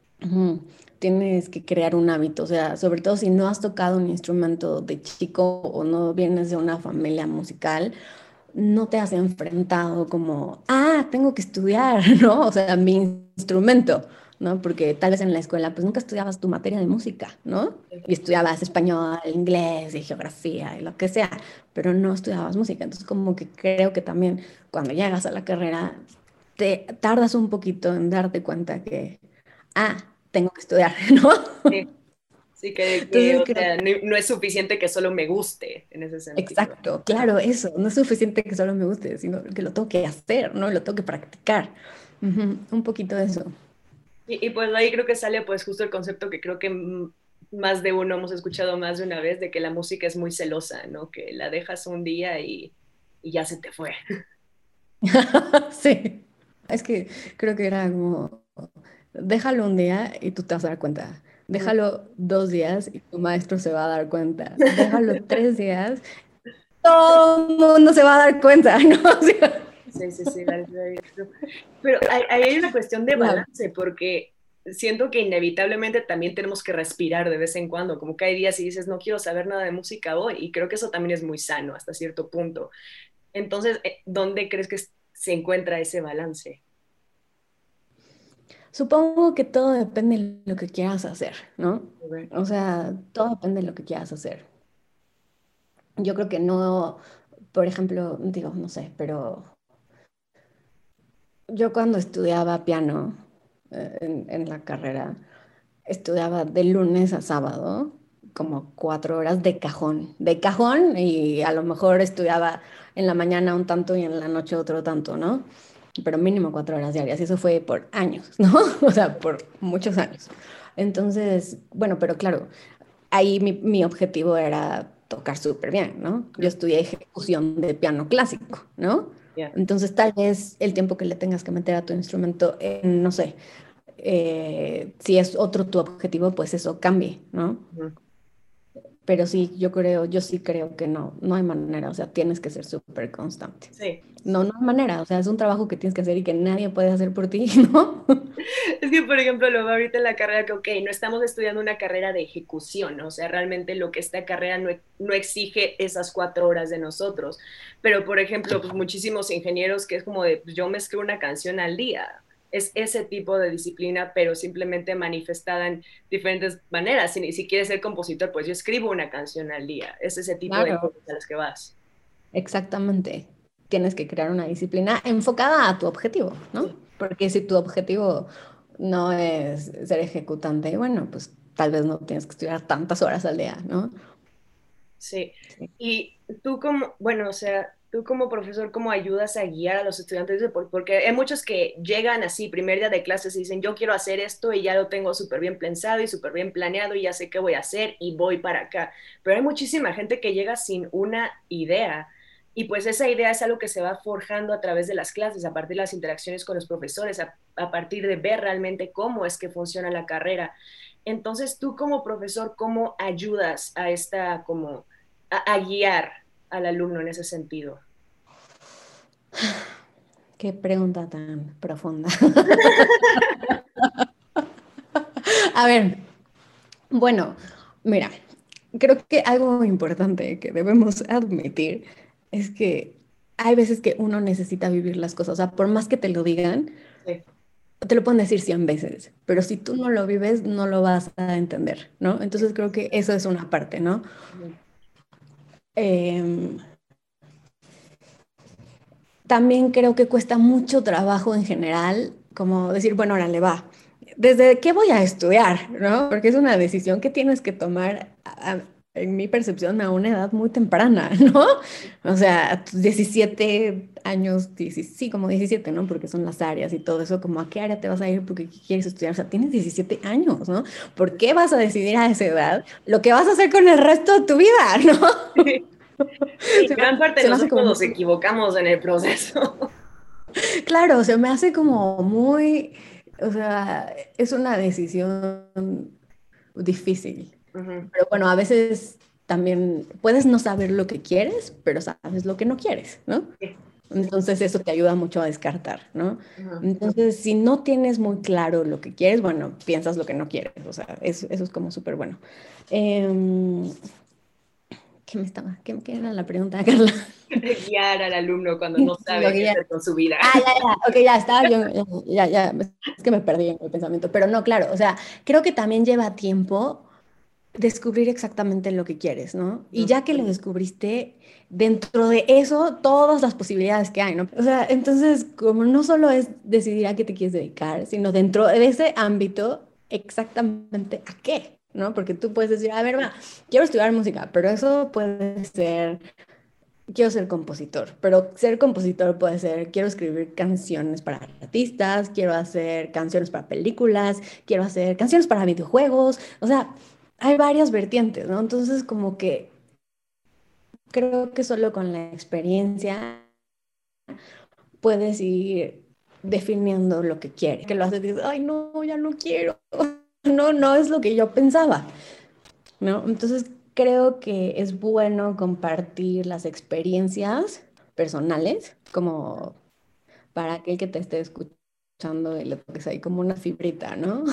Tienes que crear un hábito, o sea, sobre todo si no has tocado un instrumento de chico o no vienes de una familia musical, no te has enfrentado como, ah, tengo que estudiar, ¿no? O sea, mi instrumento. ¿No? Porque tal vez en la escuela pues nunca estudiabas tu materia de música, ¿no? Y estudiabas español, inglés y geografía y lo que sea, pero no estudiabas música. Entonces como que creo que también cuando llegas a la carrera te tardas un poquito en darte cuenta que, ah, tengo que estudiar, ¿no? Sí. Sí, que, no es suficiente que solo me guste en ese sentido. Exacto, claro, eso, no es suficiente que solo me guste, sino que lo tengo que hacer, ¿no? Lo tengo que practicar. Un poquito de eso. Y, pues ahí creo que sale pues justo el concepto que creo que más de uno hemos escuchado más de una vez, de que la música es muy celosa, ¿no? Que la dejas un día y, y ya se te fue. sí, es que creo que era como, déjalo un día y tú te vas a dar cuenta. Déjalo dos días y tu maestro se va a dar cuenta. Déjalo tres días, todo el mundo se va a dar cuenta, ¿no? Sí, sí, sí, Pero ahí hay, una cuestión de balance, porque siento que inevitablemente también tenemos que respirar de vez en cuando, como que hay días y dices, no quiero saber nada de música hoy, y creo que eso también es muy sano hasta cierto punto. Entonces, eh, ¿dónde crees que se encuentra ese balance? Supongo que todo depende de lo que quieras hacer, ¿no? O sea, todo depende de lo que quieras hacer. Yo creo que no, por ejemplo, digo, no sé, pero yo cuando estudiaba piano eh, en, la carrera, estudiaba de lunes a sábado, como cuatro horas de cajón, de cajón, y a lo mejor estudiaba en la mañana un tanto y en la noche otro tanto, ¿no? Pero mínimo cuatro horas diarias, eso fue por años, ¿no? O sea, por muchos años. Entonces, bueno, pero claro, ahí mi, mi objetivo era tocar súper bien, ¿no? Yo estudié ejecución de piano clásico, ¿no? Entonces, tal vez el tiempo que le tengas que meter a tu instrumento, no sé, eh, si es otro tu objetivo, pues eso cambie, ¿no? Pero sí, yo creo, yo sí creo que no, no hay manera, o sea, tienes que ser súper constante. Sí. No, no hay manera, o sea, es un trabajo que tienes que hacer y que nadie puede hacer por ti, ¿no? Es que, por ejemplo, lo veo ahorita en la carrera que, ok, no estamos estudiando una carrera de ejecución, o sea, realmente lo que esta carrera no, no exige esas cuatro horas de nosotros, pero, por ejemplo, pues muchísimos ingenieros que es como de, pues, yo me escribo una canción al día, es ese tipo de disciplina, pero simplemente manifestada en diferentes maneras. Si, si quieres ser compositor, pues yo escribo una canción al día. Es ese tipo de cosas a las que vas. Exactamente. Tienes que crear una disciplina enfocada a tu objetivo, ¿no? Porque si tu objetivo no es ser ejecutante, bueno, pues tal vez no tienes que estudiar tantas horas al día, ¿no? Sí. sí. Y tú como, bueno, o sea, tú como profesor, ¿cómo ayudas a guiar a los estudiantes? Porque hay muchos que llegan así, primer día de clases, y dicen, yo quiero hacer esto y ya lo tengo súper bien pensado y súper bien planeado y ya sé qué voy a hacer y voy para acá. Pero hay muchísima gente que llega sin una idea. Y pues esa idea es algo que se va forjando a través de las clases, a partir de las interacciones con los profesores, a, partir de ver realmente cómo es que funciona la carrera. Entonces, tú como profesor, ¿cómo ayudas a esta, como, a guiar al alumno en ese sentido? Qué pregunta tan profunda. A ver, bueno, mira, creo que algo importante que debemos admitir es que hay veces que uno necesita vivir las cosas, o sea, por más que te lo digan, te lo pueden decir 100 veces, pero si tú no lo vives, no lo vas a entender, ¿no? Entonces creo que eso es una parte, ¿no? Eh, también creo que cuesta mucho trabajo en general, como decir, bueno, ahora le va. ¿Desde qué voy a estudiar? ¿no? Porque es una decisión que tienes que tomar, en mi percepción, a una edad muy temprana, ¿no? O sea, 17 años, sí, como 17, ¿no? Porque son las áreas y todo eso, como a qué área te vas a ir porque quieres estudiar. O sea, tienes 17 años, ¿no? ¿Por qué vas a decidir a esa edad lo que vas a hacer con el resto de tu vida, ¿no? Sí, gran parte de nosotros nos equivocamos en el proceso. Claro, se me hace como muy, o sea, es una decisión difícil. Pero bueno, a veces también puedes no saber lo que quieres, pero sabes lo que no quieres, ¿no? Entonces eso te ayuda mucho a descartar, ¿no? Entonces, si no tienes muy claro lo que quieres, bueno, piensas lo que no quieres, o sea, eso, eso es como súper bueno. Eh, ¿Qué me estaba? ¿Qué, qué era la pregunta, Carla? Guiar al alumno cuando no sabe qué hacer con su vida. Ah, ya, ya, ok, ya está, yo, ya, ya, es que me perdí en el pensamiento, pero no, claro, o sea, creo que también lleva tiempo descubrir exactamente lo que quieres, ¿no? Y ya que lo descubriste, dentro de eso, todas las posibilidades que hay, ¿no? O sea, entonces, como no solo es decidir a qué te quieres dedicar, sino dentro de ese ámbito, exactamente a qué, ¿no? Porque tú puedes decir, a ver, va, quiero estudiar música, pero eso puede ser, quiero ser compositor, pero ser compositor puede ser, quiero escribir canciones para artistas, quiero hacer canciones para películas, quiero hacer canciones para videojuegos, o sea, hay varias vertientes, ¿no? Entonces, como que creo que solo con la experiencia puedes ir definiendo lo que quieres, que lo haces y dices, ay, no, ya no quiero no, no es lo que yo pensaba, ¿no? Entonces creo que es bueno compartir las experiencias personales, como para aquel que te esté escuchando y le toques ahí como una fibrita, ¿no?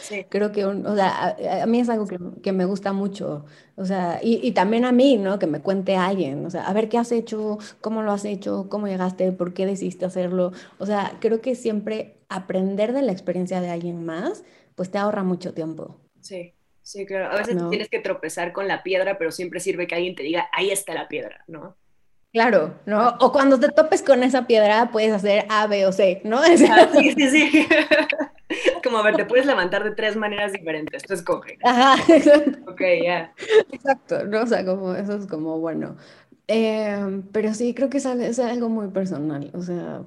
Sí. Creo que, o sea, a, mí es algo que, que, me gusta mucho, o sea, y, y, también a mí, ¿no? Que me cuente alguien, o sea, a ver qué has hecho, cómo lo has hecho, cómo llegaste, por qué decidiste hacerlo, o sea, creo que siempre aprender de la experiencia de alguien más pues te ahorra mucho tiempo. Sí, sí, claro. A veces tienes que tropezar con la piedra, pero siempre sirve que alguien te diga, ahí está la piedra, ¿no? Claro, ¿no? O cuando te topes con esa piedra, puedes hacer A, B o C, ¿no? Ah, sí, sí, sí. Como a ver, te puedes levantar de tres maneras diferentes, tú escoge. Ajá, exacto. Ok, ya. Exacto, ¿no? O sea, como eso es como, bueno, Em, pero sí, creo que es, es, algo muy personal. O sea,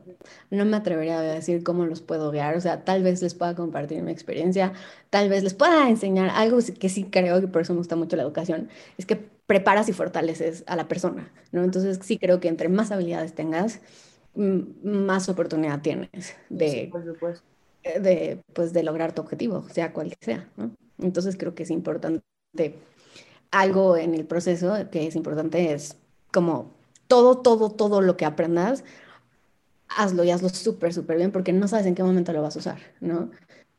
no me atrevería a decir cómo los puedo guiar. O sea, tal vez les pueda compartir mi experiencia, tal vez les pueda enseñar algo que sí creo que por eso me gusta mucho la educación, es que preparas y fortaleces a la persona, ¿no? Entonces sí creo que entre más habilidades tengas, más oportunidad tienes de, eh, de, pues, de lograr tu objetivo, sea cual sea, ¿no? Entonces creo que es importante algo en el proceso que es importante es como todo, todo, todo lo que aprendas, hazlo y hazlo súper, súper bien porque no sabes en qué momento lo vas a usar, ¿no?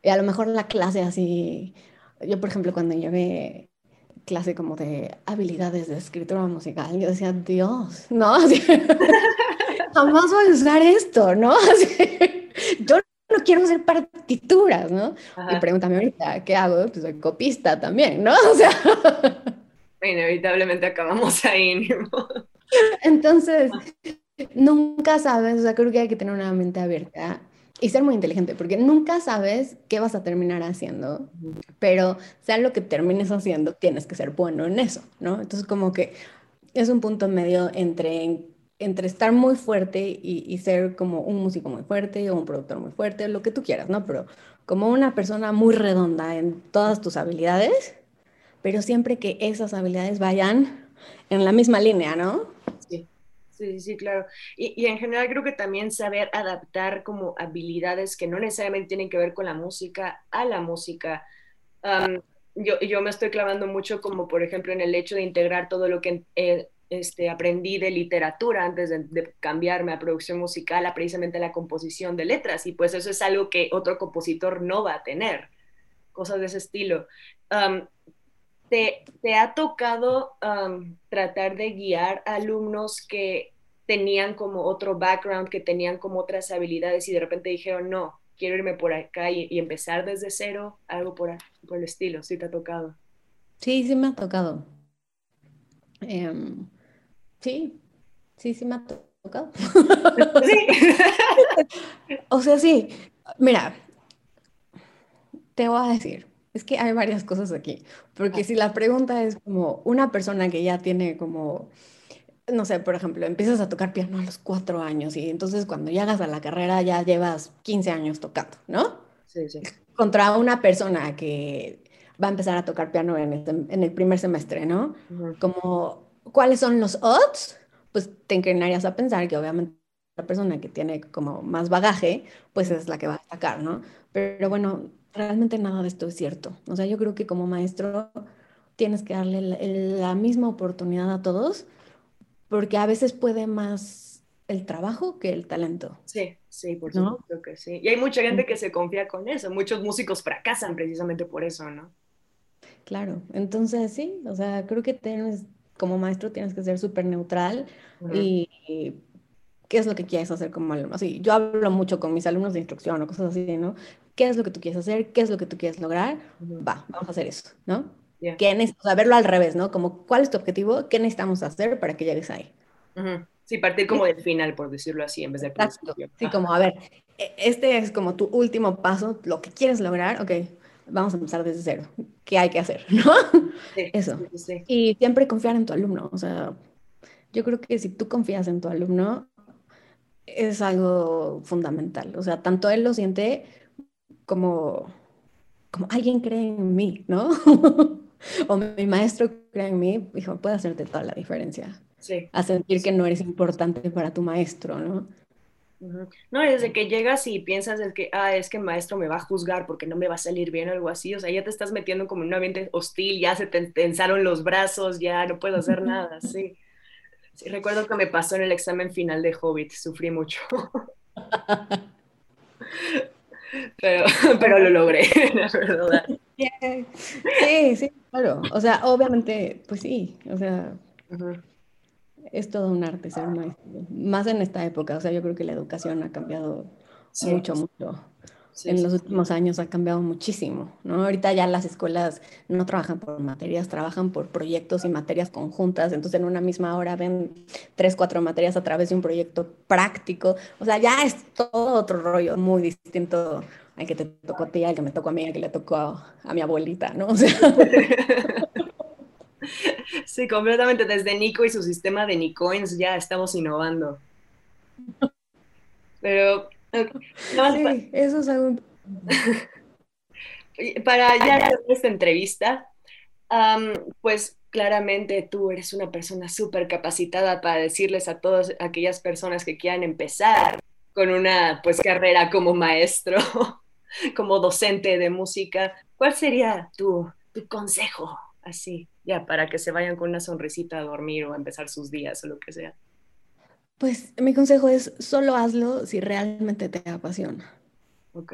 Y a lo mejor la clase así, yo por ejemplo cuando llevé clase como de habilidades de escritura musical, yo decía, Dios, ¿no? jamás voy a usar esto, ¿no? yo no quiero hacer partituras, ¿no? Y pregúntame ahorita, ¿qué hago? Pues soy copista también, ¿no? O sea... Inevitablemente acabamos ahí. Entonces, nunca sabes, o sea, creo que hay que tener una mente abierta y ser muy inteligente, porque nunca sabes qué vas a terminar haciendo, pero sea lo que termines haciendo, tienes que ser bueno en eso, ¿no? Entonces, como que es un punto medio entre entre estar muy fuerte y, ser como un músico muy fuerte o un productor muy fuerte, lo que tú quieras, ¿no? Pero como una persona muy redonda en todas tus habilidades, pero siempre que esas habilidades vayan en la misma línea, ¿no? Sí, sí, sí, claro. Y, en general creo que también saber adaptar como habilidades que no necesariamente tienen que ver con la música a la música. yo, yo, me estoy clavando mucho como por ejemplo en el hecho de integrar todo lo que eh, este, aprendí de literatura antes de, cambiarme a producción musical, a precisamente la composición de letras, y pues eso es algo que otro compositor no va a tener, cosas de ese estilo. Te, ha tocado tratar de guiar alumnos que tenían como otro background, que tenían como otras habilidades y de repente dijeron, no, quiero irme por acá y, empezar desde cero, algo por, por el estilo, ¿sí te ha tocado? Sí, sí me ha tocado. Em, Sí, sí, sí me ha tocado. Sí. o sea, sí, mira, te voy a decir, es que hay varias cosas aquí, porque si la pregunta es como una persona que ya tiene como, no sé, por ejemplo, empiezas a tocar piano a los cuatro años y entonces cuando llegas a la carrera ya llevas 15 años tocando, ¿no? Sí, sí. Contra una persona que va a empezar a tocar piano en el, primer semestre, ¿no? Como ¿Cuáles son los odds? Pues te inclinarías a pensar que obviamente la persona que tiene como más bagaje, pues es la que va a destacar, ¿no? Pero bueno, realmente nada de esto es cierto. O sea, yo creo que como maestro tienes que darle la, misma oportunidad a todos, porque a veces puede más el trabajo que el talento. Sí, sí, por supuesto que sí. Y hay mucha gente que se confía con eso. Muchos músicos fracasan precisamente por eso, ¿no? Claro, entonces sí, o sea, creo que tienes como maestro tienes que ser súper neutral y, qué es lo que quieres hacer como alumno. Así, yo hablo mucho con mis alumnos de instrucción o cosas así, ¿no? ¿Qué es lo que tú quieres hacer? ¿Qué es lo que tú quieres lograr? Va, vamos a hacer eso, ¿no? ¿Qué o sea, verlo al revés, ¿no? Como, ¿cuál es tu objetivo? ¿Qué necesitamos hacer para que llegues ahí? Sí, partir como del final, por decirlo así, en vez del principio. Sí, como, a ver, e, este es como tu último paso, lo que quieres lograr, ok, vamos a empezar desde cero. ¿Qué hay que hacer? ¿No? Eso. y siempre confiar en tu alumno. O sea, yo creo que si tú confías en tu alumno, es algo fundamental. O sea, tanto él lo siente como, como alguien cree en mí, ¿no? o mi maestro cree en mí, hijo, puede hacerte toda la diferencia. Sí. A sentir que no eres importante para tu maestro, ¿no? No, desde que llegas y piensas es que, ah, es que el maestro me va a juzgar porque no me va a salir bien o algo así, o sea, ya te estás metiendo como en un ambiente hostil, ya se te tensaron los brazos, ya no puedo hacer nada, sí. Sí, recuerdo que me pasó en el examen final de Hobbit, sufrí mucho. pero, pero lo logré, la verdad. Sí, sí, claro. O sea, obviamente, pues sí, o sea, es todo un arte ser maestro, más en esta época, o sea, yo creo que la educación ha cambiado mucho, mucho. En los últimos años ha cambiado muchísimo, ¿no? Ahorita ya las escuelas no trabajan por materias, trabajan por proyectos y materias conjuntas, entonces en una misma hora ven tres, cuatro materias a través de un proyecto práctico, o sea, ya es todo otro rollo muy distinto al que te tocó a ti, al que me tocó a mí, al que le tocó a, a mi abuelita, ¿no? O sea... Sí, completamente. Desde Nico y su sistema de Nicoins ya estamos innovando. Pero. Sí, eso es algo. Para ya esta entrevista, pues claramente tú eres una persona súper capacitada para decirles a todas aquellas personas que quieran empezar con una pues carrera como maestro, como docente de música, ¿cuál sería tu, tu consejo? así, ya, para que se vayan con una sonrisita a dormir o a empezar sus días o lo que sea? Pues mi consejo es solo hazlo si realmente te apasiona. Ok.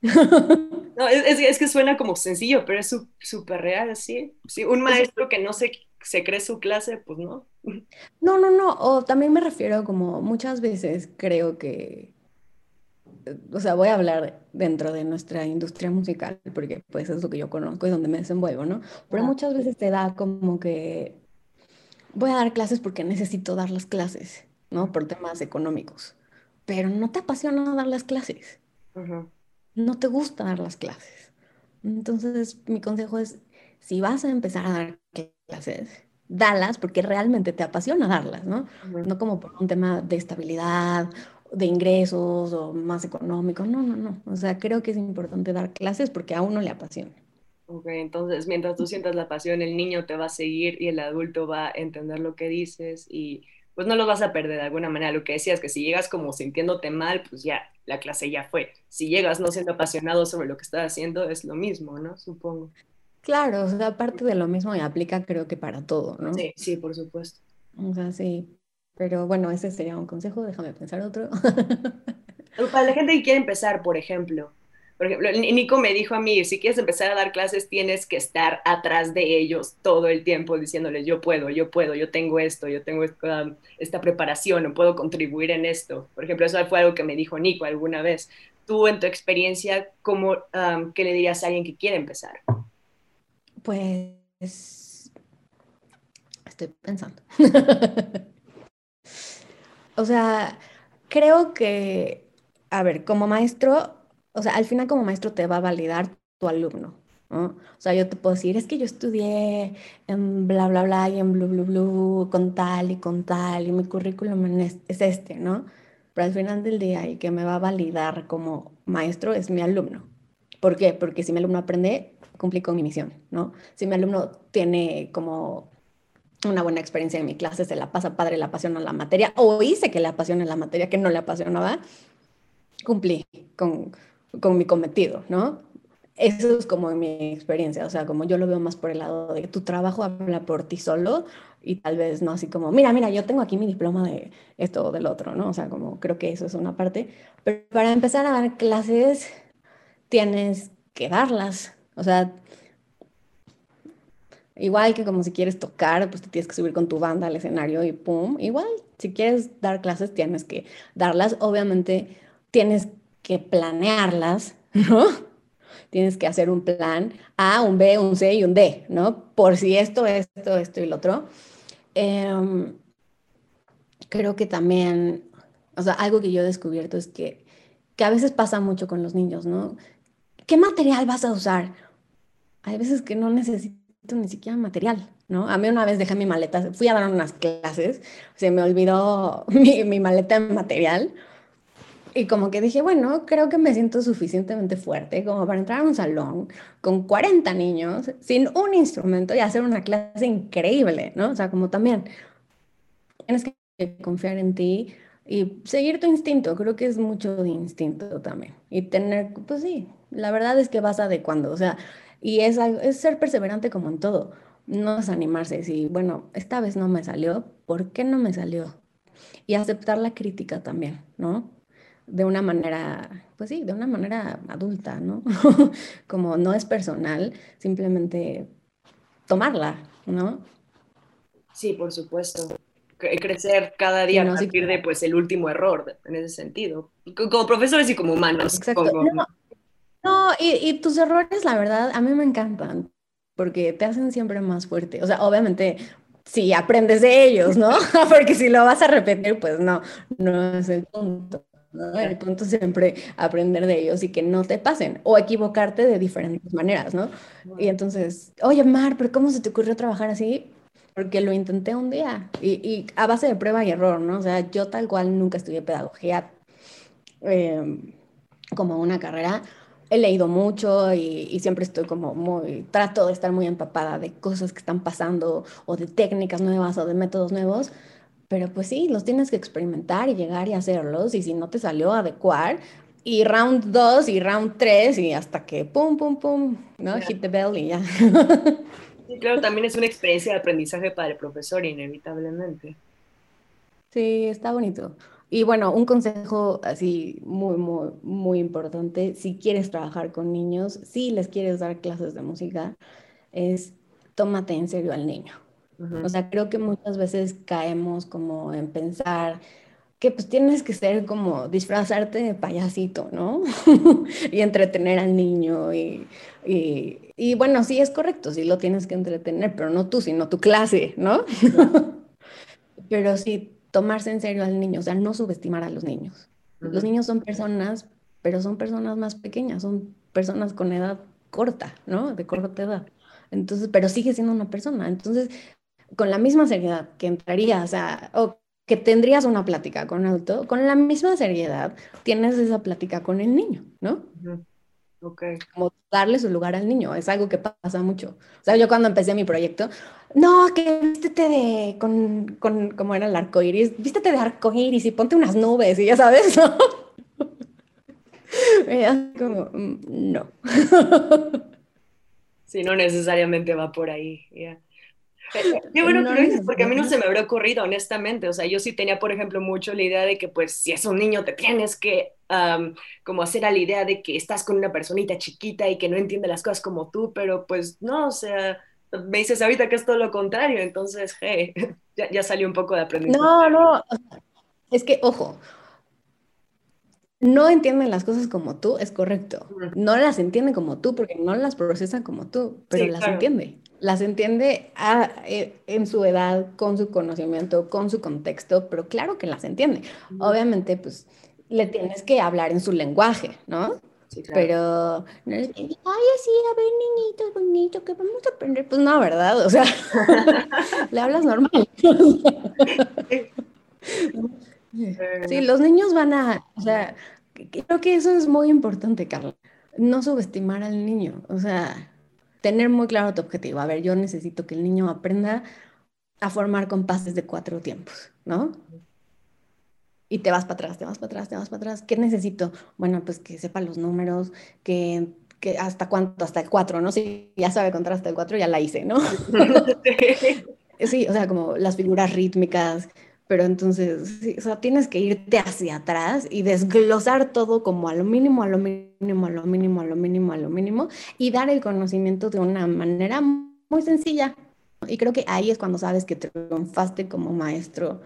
no, es, que suena como sencillo, pero es súper real, ¿sí? Sí, un maestro que no se, se cree su clase, pues no. No, no, no, o también me refiero como muchas veces creo que, o sea, voy a hablar dentro de nuestra industria musical, porque pues es lo que yo conozco y donde me desenvuelvo, ¿no? Pero muchas veces te da como que voy a dar clases porque necesito dar las clases, ¿no? Por temas económicos, pero no te apasiona dar las clases no te gusta dar las clases. Entonces, mi consejo es, si vas a empezar a dar clases, dalas porque realmente te apasiona darlas, ¿no? No como por un tema de estabilidad, de ingresos o más económico, no, no, no. O sea, creo que es importante dar clases porque a uno le apasiona. Ok, entonces mientras tú sientas la pasión, el niño te va a seguir y el adulto va a entender lo que dices y pues no lo vas a perder de alguna manera. Lo que decías, que si llegas como sintiéndote mal, pues ya, la clase ya fue. Si llegas no siendo apasionado sobre lo que estás haciendo, es lo mismo, ¿no? Supongo. Claro, o sea, aparte de lo mismo y aplica creo que para todo, ¿no? Sí, sí, por supuesto. O sea, sí. Pero bueno, ese sería un consejo, déjame pensar otro. para la gente que quiere empezar, por ejemplo, por ejemplo, Nico me dijo a mí, si quieres empezar a dar clases, tienes que estar atrás de ellos todo el tiempo diciéndoles, yo puedo, yo puedo, yo tengo esto, yo tengo esta, preparación, no puedo contribuir en esto. Por ejemplo, eso fue algo que me dijo Nico alguna vez. Tú, en tu experiencia, ¿cómo, ¿qué le dirías a alguien que quiere empezar? Pues, estoy pensando. o sea, creo que, a ver, como maestro, o sea, al final como maestro te va a validar tu alumno, ¿no? O sea, yo te puedo decir, es que yo estudié en bla, bla, bla y en blu, blu, blu, con tal y con tal, y mi currículum es, este, ¿no? Pero al final del día, y que me va a validar como maestro es mi alumno. ¿Por qué? Porque si mi alumno aprende, cumplí con mi misión, ¿no? Si mi alumno tiene como una buena experiencia en mi clase, se la pasa padre, le apasiona la materia, o hice que le apasione la materia que no le apasionaba, cumplí con, con mi cometido, ¿no? Eso es como mi experiencia, o sea, como yo lo veo más por el lado de tu trabajo habla por ti solo y tal vez no así como, mira, mira, yo tengo aquí mi diploma de esto o del otro, ¿no? O sea, como creo que eso es una parte, pero para empezar a dar clases tienes que darlas, o sea, igual que como si quieres tocar, pues te tienes que subir con tu banda al escenario y pum, igual, si quieres dar clases tienes que darlas, obviamente tienes que planearlas, ¿no? Tienes que hacer un plan A, un B, un C y un D, ¿no? Por si esto, esto, esto y lo otro. Em, creo que también, o sea, algo que yo he descubierto es que, que a veces pasa mucho con los niños, ¿no? ¿Qué material vas a usar? Hay veces que no necesito ni siquiera material, ¿no? A mí una vez dejé mi maleta, fui a dar unas clases, se me olvidó mi, mi maleta de material y como que dije, bueno, creo que me siento suficientemente fuerte como para entrar a un salón con 40 niños sin un instrumento y hacer una clase increíble, ¿no? O sea, como también tienes que confiar en ti y seguir tu instinto. Creo que es mucho de instinto también. Y tener, pues sí, la verdad es que vas adecuando, o sea, y es, es ser perseverante como en todo. No desanimarse, si, bueno, esta vez no me salió, ¿por qué no me salió? Y aceptar la crítica también, ¿no? De una manera, pues sí, de una manera adulta, ¿no? Como no es personal, simplemente tomarla, ¿no? Sí, por supuesto. Crecer cada día a partir de pues el último error en ese sentido, como profesores y como humanos. Exacto. No, y, y, tus errores, la verdad, a mí me encantan, porque te hacen siempre más fuerte. O sea, obviamente, si aprendes de ellos, ¿no? porque si lo vas a repetir, pues no, no es el punto. El punto es siempre aprender de ellos y que no te pasen o equivocarte de diferentes maneras, ¿no? Y entonces, oye, Mar, pero ¿cómo se te ocurrió trabajar así? Porque lo intenté un día y, a base de prueba y error, ¿no? O sea, yo tal cual nunca estudié pedagogía em, como una carrera. He leído mucho y, y, siempre estoy como muy, trato de estar muy empapada de cosas que están pasando o de técnicas nuevas o de métodos nuevos pero pues sí, los tienes que experimentar y llegar y hacerlos. Y si no te salió, adecuar. Y round 2 y round 3 y hasta que pum, pum, pum, ¿no? Hit the bell y ya. Sí, claro, también es una experiencia de aprendizaje para el profesor, inevitablemente. Sí, está bonito. Y bueno, un consejo así muy, muy, muy importante, si quieres trabajar con niños, si les quieres dar clases de música, es tómate en serio al niño. O sea, creo que muchas veces caemos como en pensar que pues tienes que ser como disfrazarte de payasito, ¿no? y entretener al niño y, y, bueno, sí es correcto, sí lo tienes que entretener, pero no tú, sino tu clase, ¿no? pero sí tomarse en serio al niño, o sea, no subestimar a los niños. Los niños son personas, pero son personas más pequeñas, son personas con edad corta, ¿no? De corta edad. Entonces, pero sigue siendo una persona. Entonces, con la misma seriedad que entrarías a, o que tendrías una plática con un adulto, con la misma seriedad tienes esa plática con el niño, ¿no? Okay. Como darle su lugar al niño, es algo que pasa mucho. O sea, yo cuando empecé mi proyecto, no, que vístete de, con, con como era el arco iris, vístete de arco iris y ponte unas nubes y ya sabes, ¿no? como, mm, no. sí, no necesariamente va por ahí, ya. Qué bueno que lo dices, porque a mí no se me habría ocurrido, honestamente. O sea, yo sí tenía, por ejemplo, mucho la idea de que, pues, si es un niño, te tienes que, como hacer a la idea de que estás con una personita chiquita y que no entiende las cosas como tú, pero pues no, o sea, me dices ahorita que es todo lo contrario, entonces, hey, ya, ya salió un poco de aprendizaje. No, no, es que, ojo, no entienden las cosas como tú, es correcto. No las entiende como tú porque no las procesa como tú, pero las entiende. Las entiende eh, en su edad, con su conocimiento, con su contexto, pero claro que las entiende. Obviamente, pues le tienes que hablar en su lenguaje, ¿no? Sí, claro. Pero no ay, sí, a ver, niñito, bonito, que vamos a aprender. Pues no, ¿verdad? O sea, le hablas normal. Sí, los niños van a, o sea, creo que eso es muy importante, Carla. No subestimar al niño, o sea, tener muy claro tu objetivo. A ver, yo necesito que el niño aprenda a formar compases de cuatro tiempos, ¿no? Y te vas para atrás, te vas para atrás, te vas para atrás. ¿Qué necesito? Bueno, pues que sepa los números, que, que hasta cuánto, hasta el cuatro, ¿no? Si ya sabe contar hasta el cuatro, ya la hice, ¿no? sí, o sea, como las figuras rítmicas, pero entonces, o sea, tienes que irte hacia atrás y desglosar todo como a lo mínimo, a lo mínimo, a lo mínimo, a lo mínimo, a lo mínimo, y dar el conocimiento de una manera muy sencilla. Y creo que ahí es cuando sabes que triunfaste como maestro,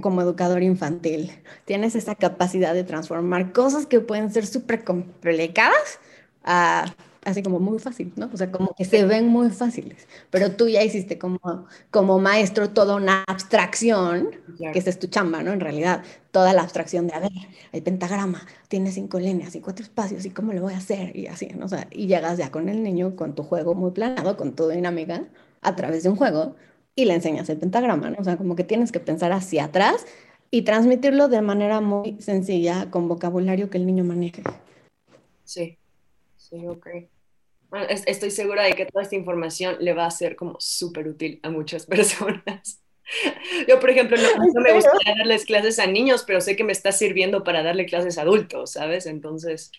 como educador infantil. Tienes esa capacidad de transformar cosas que pueden ser súper complicadas a así como muy fácil, ¿no? O sea, como que se ven muy fáciles, pero tú ya hiciste como, como maestro toda una abstracción, que esa es tu chamba, ¿no? En realidad, toda la abstracción de, a ver, hay pentagrama, tiene cinco líneas y cuatro espacios, ¿y cómo lo voy a hacer? Y así, ¿no? O sea, y llegas ya con el niño, con tu juego muy planeado, con tu dinámica, a través de un juego, y le enseñas el pentagrama, ¿no? O sea, como que tienes que pensar hacia atrás y transmitirlo de manera muy sencilla, con vocabulario que el niño maneje. Sí, sí, ok estoy segura de que toda esta información le va a ser como súper útil a muchas personas. Yo, por ejemplo, no, me gusta darles clases a niños, pero sé que me está sirviendo para darle clases a adultos, ¿sabes? Entonces,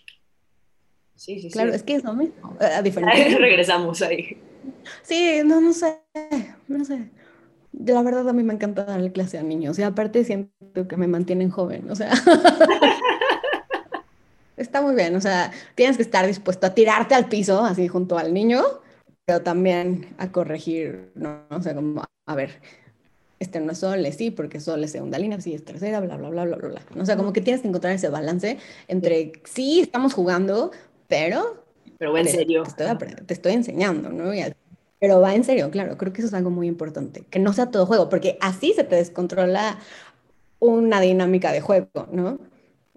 sí, sí, claro, es que es lo mismo, a diferencia. Regresamos ahí. Sí, no, no sé, no sé. La verdad a mí me encanta darle clase a niños y aparte siento que me mantienen joven, o sea. está muy bien, o sea, tienes que estar dispuesto a tirarte al piso, así junto al niño, pero también a corregir, ¿no? O sea, como, a ver, este no es sol, es sí, porque sol es segunda línea, sí es tercera, bla, bla, bla, bla, bla, bla. O sea, como que tienes que encontrar ese balance entre, sí, estamos jugando, pero... Pero va en serio. Te estoy, enseñando, ¿no? pero va en serio, claro, creo que eso es algo muy importante, que no sea todo juego, porque así se te descontrola una dinámica de juego, ¿no?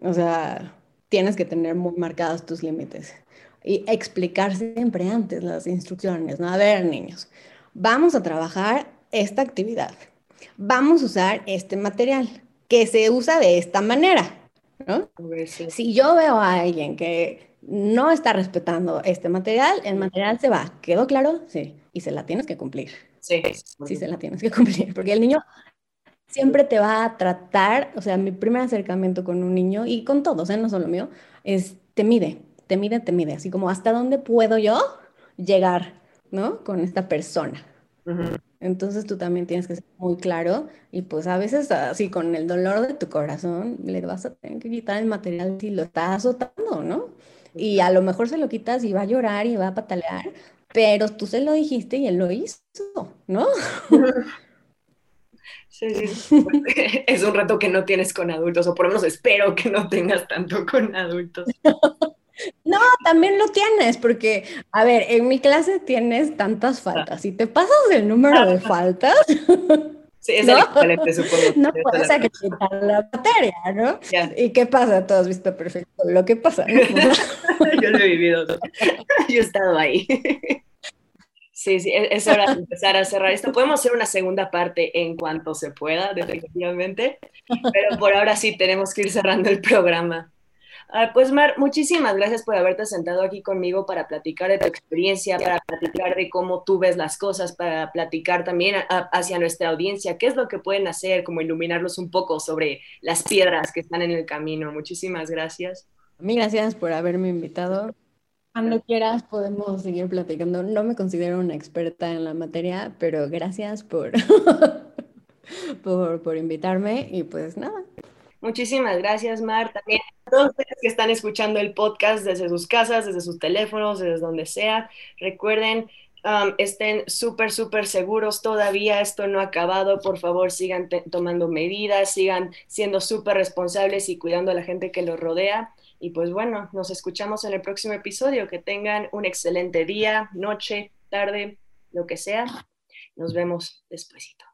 O sea, tienes que tener muy marcados tus límites y explicar siempre antes las instrucciones, ¿no? A ver, niños, vamos a trabajar esta actividad, vamos a usar este material que se usa de esta manera, ¿no? Si yo veo a alguien que no está respetando este material, el material se va. ¿Quedó claro? Sí. Y se la tienes que cumplir. Sí. Sí, se la tienes que cumplir, porque el niño siempre te va a tratar, o sea, mi primer acercamiento con un niño y con todos, ¿eh? no solo mío, es te mide, te mide, te mide, así como hasta dónde puedo yo llegar ¿no? Con esta persona. Entonces tú también tienes que ser muy claro y pues a veces así con el dolor de tu corazón le vas a tener que quitar el material si lo estás azotando, ¿no? Y a lo mejor se lo quitas y va a llorar y va a patalear, pero tú se lo dijiste y él lo hizo, ¿no? Sí, sí. Es un reto que no tienes con adultos, o por lo menos espero que no tengas tanto con adultos. No, también lo tienes, porque, a ver, en mi clase tienes tantas ah. faltas. Si te pasas el número de faltas, Sí, es ¿no? el supongo. No puedes quitar la materia, ¿no? ¿Y qué pasa? Todo has visto perfecto lo que pasa. Yo lo he vivido. Yo he estado ahí. Sí, sí, e-, es hora de empezar a cerrar esto. Podemos hacer una segunda parte en cuanto se pueda, definitivamente, pero por ahora sí tenemos que ir cerrando el programa. Ah, pues Mar, muchísimas gracias por haberte sentado aquí conmigo para platicar de tu experiencia, para platicar de cómo tú ves las cosas, para platicar también hacia nuestra audiencia, qué es lo que pueden hacer, como iluminarlos un poco sobre las piedras que están en el camino. Muchísimas gracias. A mí gracias por haberme invitado. Cuando quieras podemos seguir platicando. No me considero una experta en la materia, pero gracias por, por, por invitarme y pues nada. Muchísimas gracias, Mar. También a todos ustedes que están escuchando el podcast desde sus casas, desde sus teléfonos, desde donde sea, recuerden, um, estén súper, súper seguros todavía. Esto no ha acabado. Por favor, sigan tomando medidas, sigan siendo súper responsables y cuidando a la gente que los rodea. Y pues bueno, nos escuchamos en el próximo episodio. Que tengan un excelente día, noche, tarde, lo que sea. Nos vemos despuesito.